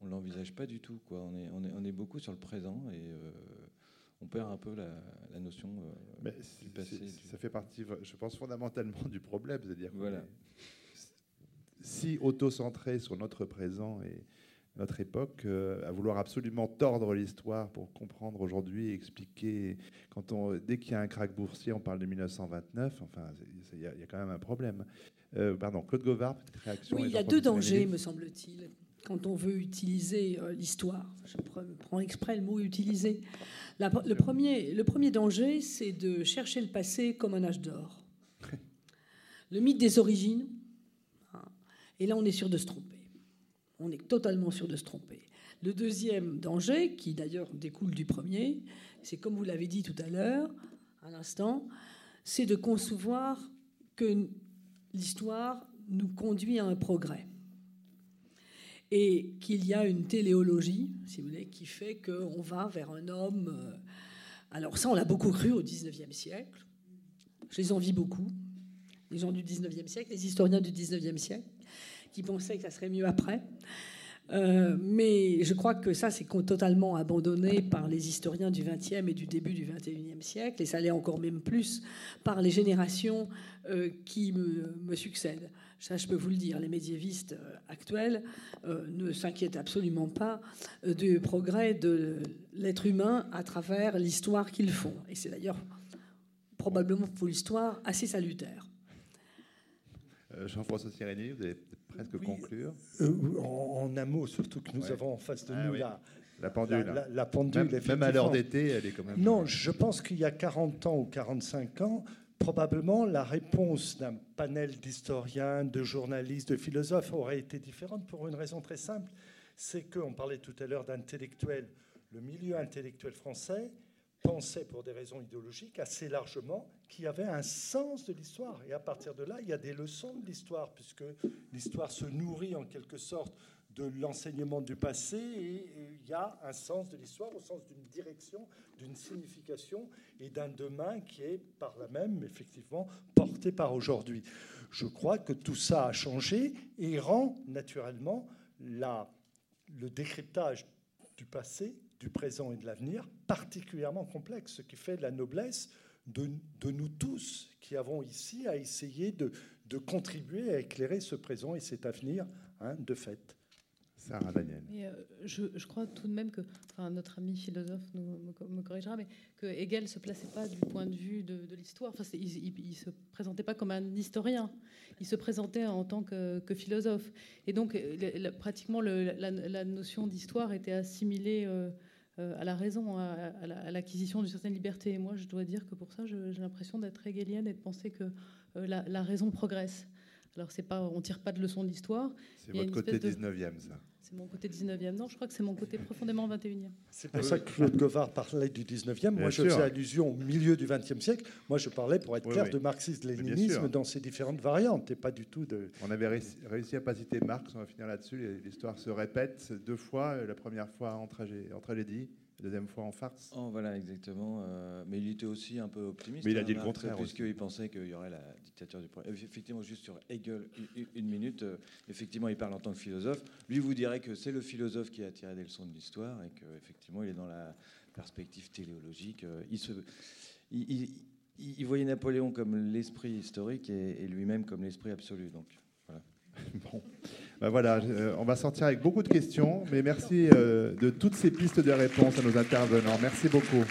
on l'envisage pas du tout. Quoi. On, est, on, est, on est beaucoup sur le présent et euh, on perd un peu la, notion euh, du passé. Ça fait partie, je pense, fondamentalement du problème. C'est-à-dire voilà. Si auto-centré sur notre présent et notre époque, euh, à vouloir absolument tordre l'histoire pour comprendre aujourd'hui et expliquer. Quand on, dès qu'il y a un crack boursier, on parle de 1929. Enfin, il y, a quand même un problème. Euh, pardon, Claude Govard, petite réaction. Oui, il y a deux dangers, me semble-t-il quand on veut utiliser euh, l'histoire. Je prends exprès le mot utiliser. le, premier, le premier danger, c'est de chercher le passé comme un âge d'or. Le mythe des origines. Et là, on est sûr de se tromper. On est totalement sûr de se tromper. Le deuxième danger, qui d'ailleurs découle du premier, c'est comme vous l'avez dit tout à l'heure, à l'instant, c'est de concevoir que l'histoire nous conduit à un progrès. Et qu'il y a une téléologie, si vous voulez, qui fait qu'on va vers un homme. Euh, alors, ça, on l'a beaucoup cru au XIXe siècle. Je les envie beaucoup, les gens du XIXe siècle, les historiens du XIXe siècle, qui pensaient que ça serait mieux après. Euh, mais je crois que ça, c'est totalement abandonné par les historiens du XXe et du début du XXIe siècle, et ça l'est encore même plus par les générations euh, qui me, succèdent. Ça, je peux vous le dire, les médiévistes euh, actuels ne s'inquiètent absolument pas du progrès de l'être humain à travers l'histoire qu'ils font. Et c'est d'ailleurs probablement pour l'histoire assez salutaire. Jean-François Sirény, vous avez presque conclure. Euh, en, un mot, surtout que nous avons en face de ah nous la, la pendule. La, pendule même, même, à l'heure d'été, elle est quand même. Non, je pense qu'il y a 40 ans ou 45 ans, probablement la réponse d'un panel d'historiens, de journalistes, de philosophes aurait été différente pour une raison très simple. C'est qu'on parlait tout à l'heure d'intellectuels. Le milieu intellectuel français pensait pour des raisons idéologiques assez largement qu'il y avait un sens de l'histoire. Et à partir de là, il y a des leçons de l'histoire, puisque l'histoire se nourrit en quelque sorte de l'enseignement du passé et il y a un sens de l'histoire au sens d'une direction, d'une signification et d'un demain qui est par la même effectivement porté par aujourd'hui. Je crois que tout ça a changé et rend naturellement la, le décryptage du passé du présent et de l'avenir particulièrement complexe, ce qui fait la noblesse de, de, nous tous qui avons ici à essayer de, de, contribuer à éclairer ce présent et cet avenir hein, de fait. Sarah Daniel. Euh, je, je, crois tout de même que, enfin, notre ami philosophe nous, me, corrigera, mais que Hegel ne se plaçait pas du point de vue de, l'histoire. Enfin, il ne se présentait pas comme un historien, il se présentait en tant que, que philosophe. Et donc, pratiquement, le, la, notion d'histoire était assimilée. Euh, euh, à la raison, à, l'acquisition d'une certaine liberté. Et moi, je dois dire que pour ça, j'ai l'impression d'être hegelienne et de penser que euh, la, raison progresse. Alors, c'est pas, on tire pas de leçons de l'histoire. C'est votre côté 19e, ça. C'est mon côté 19e. Non, je crois que c'est mon côté profondément 21e. C'est pour ça que Claude Govard parlait du 19e. Moi, je faisais allusion au milieu du 20e siècle. Moi, je parlais, pour être clair, de marxisme-léninisme dans ses différentes variantes et pas du tout de. On avait réussi, à pas citer Marx, on va finir là-dessus. L'histoire se répète deux fois. La première fois en, tragédie, en tragédie, deuxième fois en farce. Oh, voilà, exactement. Euh, mais il était aussi un peu optimiste. Mais il a dit le hein, contraire. Puisqu'il pensait qu'il y aurait la dictature du progrès. Effectivement, juste sur Hegel, une, minute. Euh, effectivement, il parle en tant que philosophe. Lui vous dirait que c'est le philosophe qui a tiré des leçons de l'histoire et qu'effectivement, il est dans la perspective téléologique. Euh, il, se, il, voyait Napoléon comme l'esprit historique et, et lui-même comme l'esprit absolu. Donc, voilà. bon. Ben voilà, euh, on va sortir avec beaucoup de questions, mais merci euh, de toutes ces pistes de réponse à nos intervenants. Merci beaucoup.